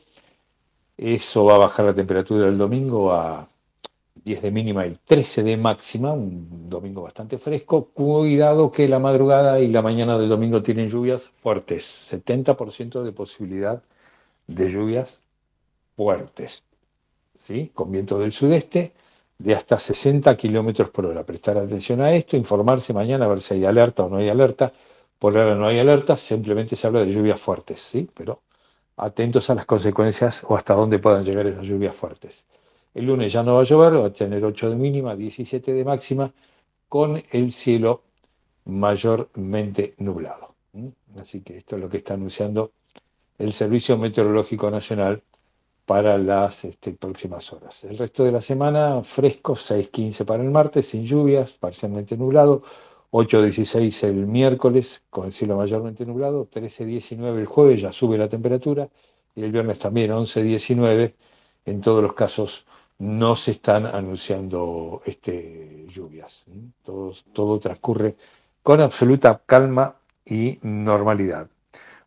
Eso va a bajar la temperatura del domingo a 10 de mínima y 13 de máxima, un domingo bastante fresco. Cuidado que la madrugada y la mañana del domingo tienen lluvias fuertes, 70% de posibilidad de lluvias fuertes, ¿sí? Con viento del sudeste de hasta 60 kilómetros por hora. Prestar atención a esto, informarse mañana a ver si hay alerta o no hay alerta. Por ahora no hay alerta, simplemente se habla de lluvias fuertes, ¿sí? Pero atentos a las consecuencias o hasta dónde puedan llegar esas lluvias fuertes. El lunes ya no va a llover, va a tener 8 de mínima, 17 de máxima, con el cielo mayormente nublado. Así que esto es lo que está anunciando el Servicio Meteorológico Nacional para las este, próximas horas. El resto de la semana, fresco, 6.15 para el martes, sin lluvias, parcialmente nublado, 8.16 el miércoles, con el cielo mayormente nublado, 13.19 el jueves, ya sube la temperatura, y el viernes también 11.19, en todos los casos no se están anunciando este, lluvias. Todo, todo transcurre con absoluta calma y normalidad.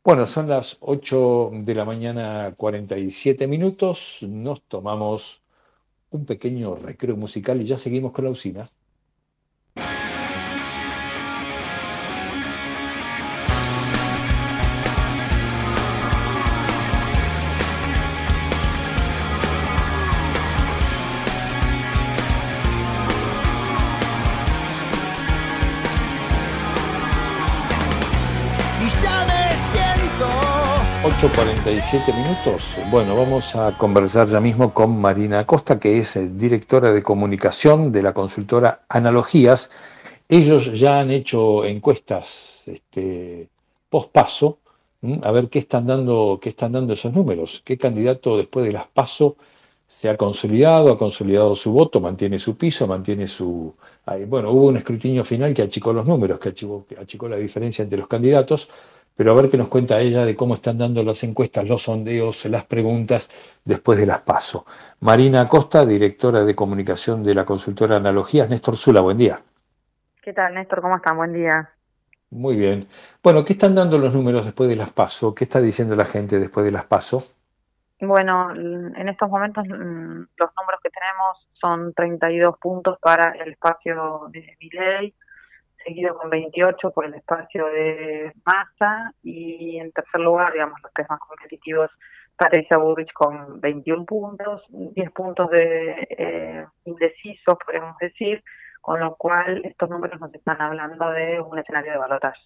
Bueno, son las 8 de la mañana 47 minutos. Nos tomamos un pequeño recreo musical y ya seguimos con la usina. 8.47 minutos. Bueno, vamos a conversar ya mismo con Marina Acosta, que es eh, directora de comunicación de la consultora Analogías. Ellos ya han hecho encuestas este, post paso, a ver qué están dando, qué están dando esos números, qué candidato después de las paso se ha consolidado, ha consolidado su voto, mantiene su piso, mantiene su... Bueno, hubo un escrutinio final que achicó los números, que achicó la diferencia entre los candidatos, pero a ver qué nos cuenta ella de cómo están dando las encuestas, los sondeos, las preguntas después de las paso. Marina Acosta, directora de comunicación de la consultora Analogías. Néstor Zula, buen día. ¿Qué tal, Néstor? ¿Cómo están? Buen día. Muy bien. Bueno, ¿qué están dando los números después de las paso? ¿Qué está diciendo la gente después de las paso? Bueno, en estos momentos mm, los números que tenemos son 32 puntos para el espacio de Milei, seguido con 28 por el espacio de Massa y en tercer lugar, digamos, los tres más competitivos, Patricia Burrich con 21 puntos, 10 puntos de eh, indecisos, podemos decir, con lo cual estos números nos están hablando de un escenario de balotaje.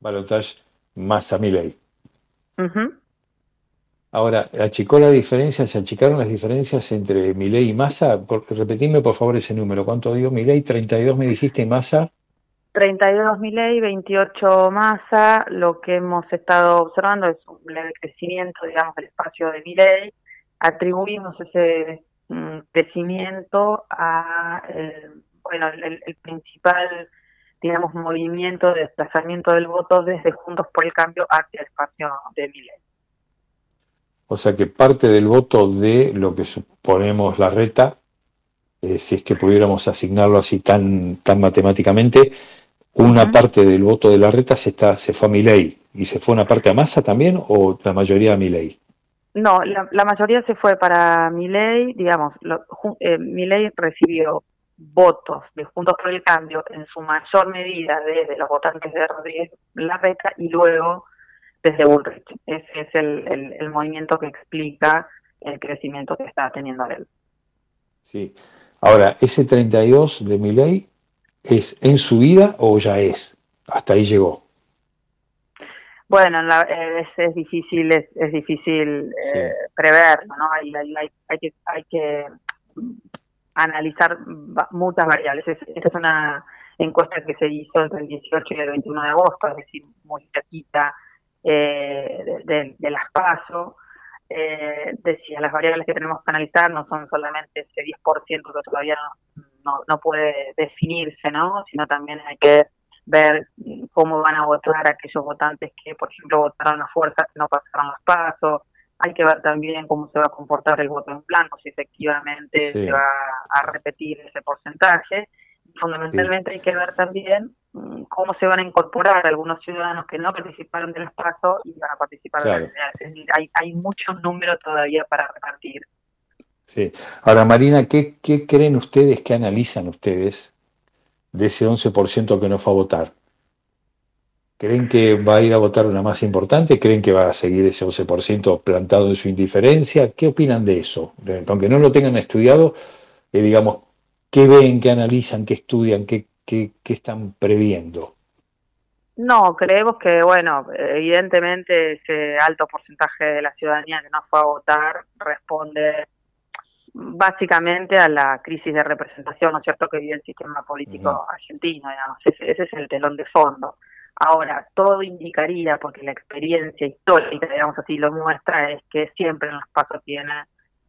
Balotage más a Milei. Ahora, ¿achicó la diferencia? ¿Se achicaron las diferencias entre Milei y Massa? Por, repetime por favor ese número. ¿Cuánto dio Milei? 32 me dijiste y Massa. 32 Milei, 28 Massa. Lo que hemos estado observando es un leve crecimiento, digamos, del espacio de Milei. Atribuimos ese mm, crecimiento a, eh, bueno, el, el principal, digamos, movimiento de desplazamiento del voto desde Juntos por el Cambio hacia el espacio de Milei. O sea que parte del voto de lo que suponemos la reta, eh, si es que pudiéramos asignarlo así tan, tan matemáticamente, una parte del voto de la reta se, está, se fue a Milei y se fue una parte a Massa también o la mayoría a Milei. No, la, la mayoría se fue para Milei, digamos, lo, eh, Milei recibió votos de Juntos por el Cambio en su mayor medida desde los votantes de Rodríguez Larreta y luego desde Bullrich. Ese es el, el, el movimiento que explica el crecimiento que está teniendo él. Sí. Ahora, ese 32 de mi ley es en su vida o ya es. Hasta ahí llegó. Bueno, la- eh, es, es difícil, es, es difícil eh, preverlo, ¿no? Hay, hay, hay, hay que, hay que analizar muchas variables. Es- esta es una encuesta que se hizo entre el 18 y el 21 de agosto, es decir, muy cerquita eh, de, de- las PASO. Eh, decía, las variables que tenemos que analizar no son solamente ese 10% que todavía no, no, no puede definirse, ¿no? Sino también hay que ver cómo van a votar aquellos votantes que, por ejemplo, votaron a fuerzas que no pasaron los pasos. Hay que ver también cómo se va a comportar el voto en blanco, si efectivamente Sí. se va a repetir ese porcentaje. Fundamentalmente hay que ver también mm, cómo se van a incorporar algunos ciudadanos que no participaron de los pasos y van a participar de las. Es decir, hay, hay muchos números todavía para repartir. Sí. Ahora, Marina, ¿qué, qué creen ustedes, qué analizan ustedes de ese 11% que no fue a votar? ¿Creen que va a ir a votar una masa importante? ¿Creen que va a seguir ese 11% plantado en su indiferencia? ¿Qué opinan de eso? Aunque no lo tengan estudiado, eh, digamos, ¿qué ven, qué analizan, qué estudian, qué, qué, qué están previendo? No, creemos que, bueno, evidentemente ese alto porcentaje de la ciudadanía que no fue a votar responde básicamente a la crisis de representación, ¿no es cierto?, que vive el sistema político argentino, digamos. Ese, ese es el telón de fondo. Ahora, todo indicaría, porque la experiencia histórica, digamos así, lo muestra, es que siempre en los pasos tiene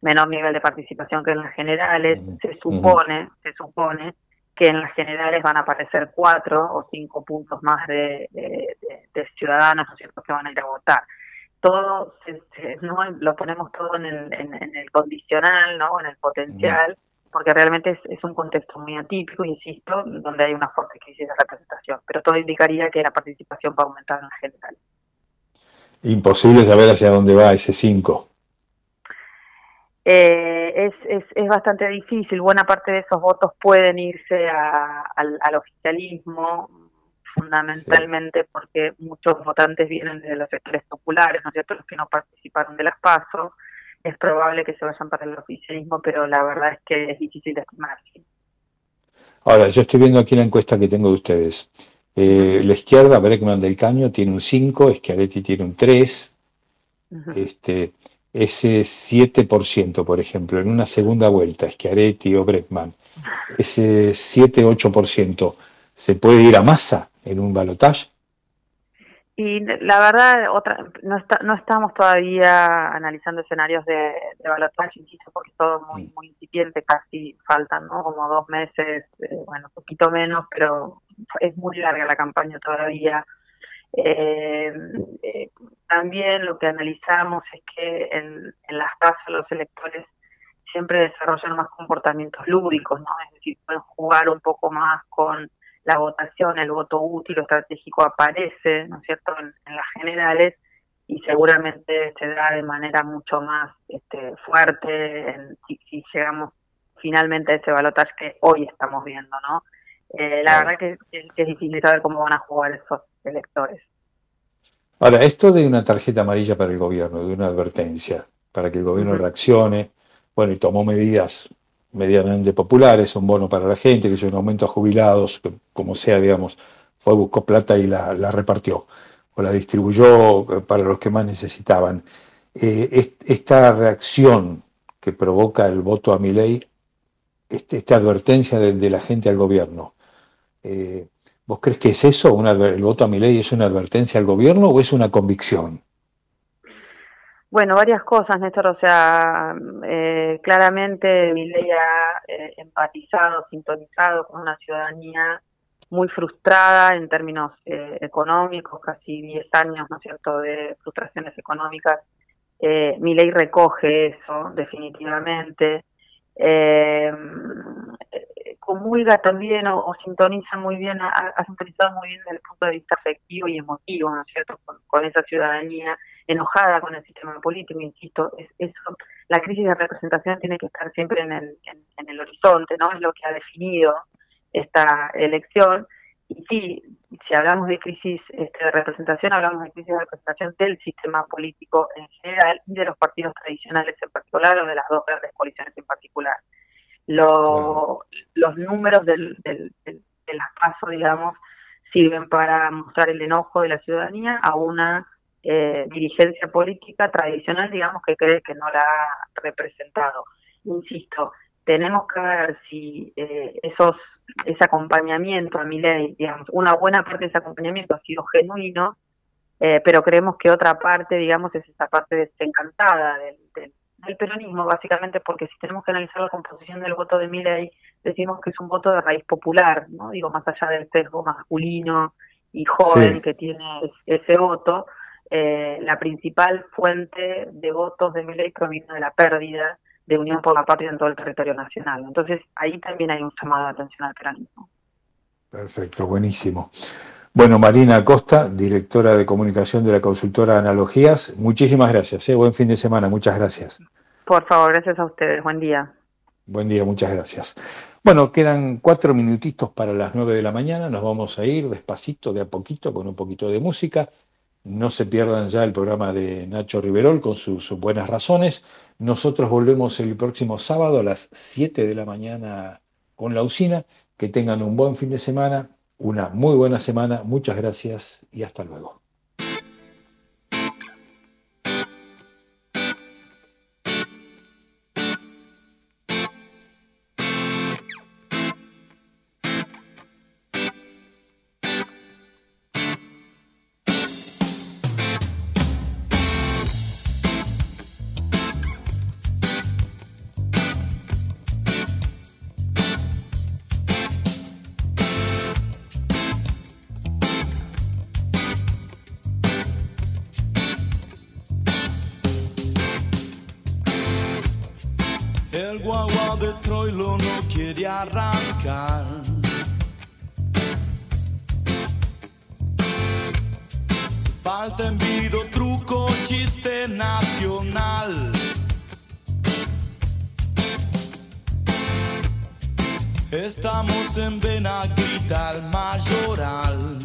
menor nivel de participación que en las generales. Se supone, se supone que en las generales van a aparecer cuatro o cinco puntos más de, de- de- de ciudadanos, que van a ir a votar. Todo se- se- no lo ponemos todo en el, en, en el condicional, ¿no?, en el potencial, porque realmente es, es un contexto muy atípico, insisto, donde hay una fuerte crisis de representación, pero todo indicaría que la participación va a aumentar en general. Imposible saber hacia dónde va ese 5. Eh, es, es, es bastante difícil. Buena parte de esos votos pueden irse a- al, al oficialismo, fundamentalmente porque muchos votantes vienen de los sectores populares, ¿no es cierto?, los que no participaron de las PASO. Es probable que se vayan para el oficialismo, pero la verdad es que es difícil de estimar. Ahora, yo estoy viendo aquí la encuesta que tengo de ustedes. Eh, la izquierda, Breckman del Caño, tiene un 5, Schiaretti tiene un 3. Este, ese 7%, por ejemplo, en una segunda vuelta, Schiaretti o Breckman, ese 7-8%, ¿se puede ir a masa en un balotaje? Y la verdad, otra, no, está, no estamos todavía analizando escenarios de, de balotaje, insisto, porque es todo muy, muy incipiente, casi faltan, ¿no? Como dos meses, eh, bueno, un poquito menos, pero es muy larga la campaña todavía. Eh, eh, también lo que analizamos es que en, en las tasas los electores siempre desarrollan más comportamientos lúdicos, ¿no? Es decir, pueden jugar un poco más con la votación, el voto útil o estratégico aparece, ¿no es cierto?, en, en las generales y seguramente se da de manera mucho más este, fuerte en- si, si llegamos finalmente a ese balotaje que hoy estamos viendo, ¿no? Eh, la verdad que, que- que es difícil saber cómo van a jugar esos electores. Ahora, esto de una tarjeta amarilla para el gobierno, de una advertencia, para que el gobierno reaccione, bueno, y tomó medidas medianamente populares, un bono para la gente, que es un aumento a jubilados, como sea, digamos, fue, buscó plata y la, la repartió, o la distribuyó eh, para los que más necesitaban. Eh, est- esta reacción que provoca el voto a mi ley, esta advertencia de, de la gente al gobierno, eh, ¿vos crees que es eso? Una ¿El voto a mi ley es una advertencia al gobierno o es una convicción? Bueno, varias cosas, Néstor. O sea, eh, claramente Milei ha eh, empatizado, sintonizado con una ciudadanía muy frustrada en términos eh, económicos, casi 10 años, ¿no es cierto?, de frustraciones económicas. Eh, Milei recoge eso, definitivamente. Eh, comulga también o, sintoniza muy bien, ha, sintonizado muy bien desde el punto de vista afectivo y emotivo, ¿no es cierto?, con, con esa ciudadanía enojada con el sistema político, insisto, es, eso, la crisis de representación tiene que estar siempre en el, en, en el horizonte, ¿no? Es lo que ha definido esta elección y sí, si hablamos de crisis este, de representación, hablamos de crisis de representación del sistema político en general y de los partidos tradicionales en particular o de las dos grandes coaliciones en particular. Lo- Los números del, del, del- de las PASO, digamos, sirven para mostrar el enojo de la ciudadanía a una eh, dirigencia política tradicional, digamos, que cree que no la ha representado. Insisto, tenemos que ver si eh, esos ese acompañamiento a mi ley, digamos, una buena parte de ese acompañamiento ha sido genuino, eh, pero creemos que otra parte, digamos, es esa parte desencantada del, del, del peronismo, básicamente porque si tenemos que analizar la composición del voto de mi ley, decimos que es un voto de raíz popular, ¿no? Digo, más allá del sesgo masculino y joven Sí. que tiene es- ese voto, eh, la principal fuente de votos de mi ley proviene de la pérdida de Unión por la Patria en todo el territorio nacional. Entonces, ahí también hay un llamado de atención al peronismo. Perfecto, buenísimo. Bueno, Marina Acosta, directora de comunicación de la consultora Analogías, muchísimas gracias. ¿eh? Buen fin de semana, muchas gracias. Por favor, gracias a ustedes. Buen día. Buen día, muchas gracias. Bueno, quedan cuatro minutitos para las nueve de la mañana. Nos vamos a ir despacito, de a poquito, con un poquito de música. No se pierdan ya el programa de Nacho Riverol con sus buenas razones. Nosotros volvemos el próximo sábado a las 7 de la mañana con la usina. Que tengan un buen fin de semana, una muy buena semana. Muchas gracias y hasta luego. En Benaguita, el mayoral.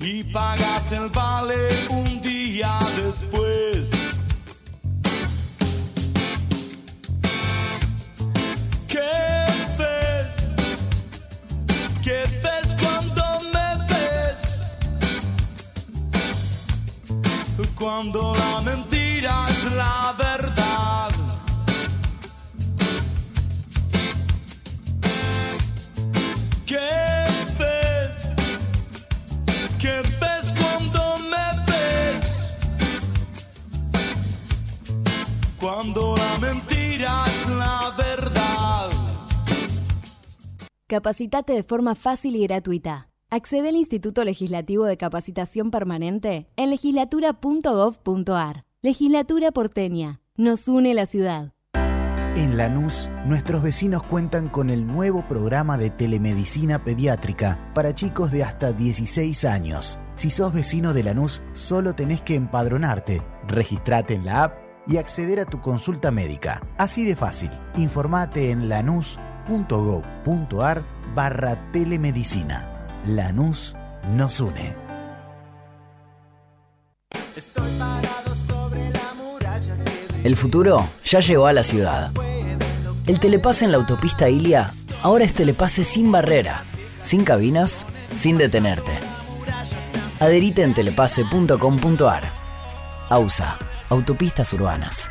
Y pagas el vale un día después. ¿Qué ves? ¿Qué ves cuando me ves? Cuando la mentira Capacitate de forma fácil y gratuita. Accede al Instituto Legislativo de Capacitación Permanente en legislatura.gov.ar. Legislatura porteña. Nos une la ciudad. En Lanús, nuestros vecinos cuentan con el nuevo programa de telemedicina pediátrica para chicos de hasta 16 años. Si sos vecino de Lanús, solo tenés que empadronarte, registrate en la app y acceder a tu consulta médica. Así de fácil. Informate en lanús.gov.ar barra telemedicina. Lanús nos une. Estoy parado sobre la muralla que El futuro ya llegó a la ciudad. El telepase en la autopista Ilia ahora es telepase sin barrera, sin cabinas, sin detenerte. Adherite en telepase.com.ar. AUSA, Autopistas Urbanas.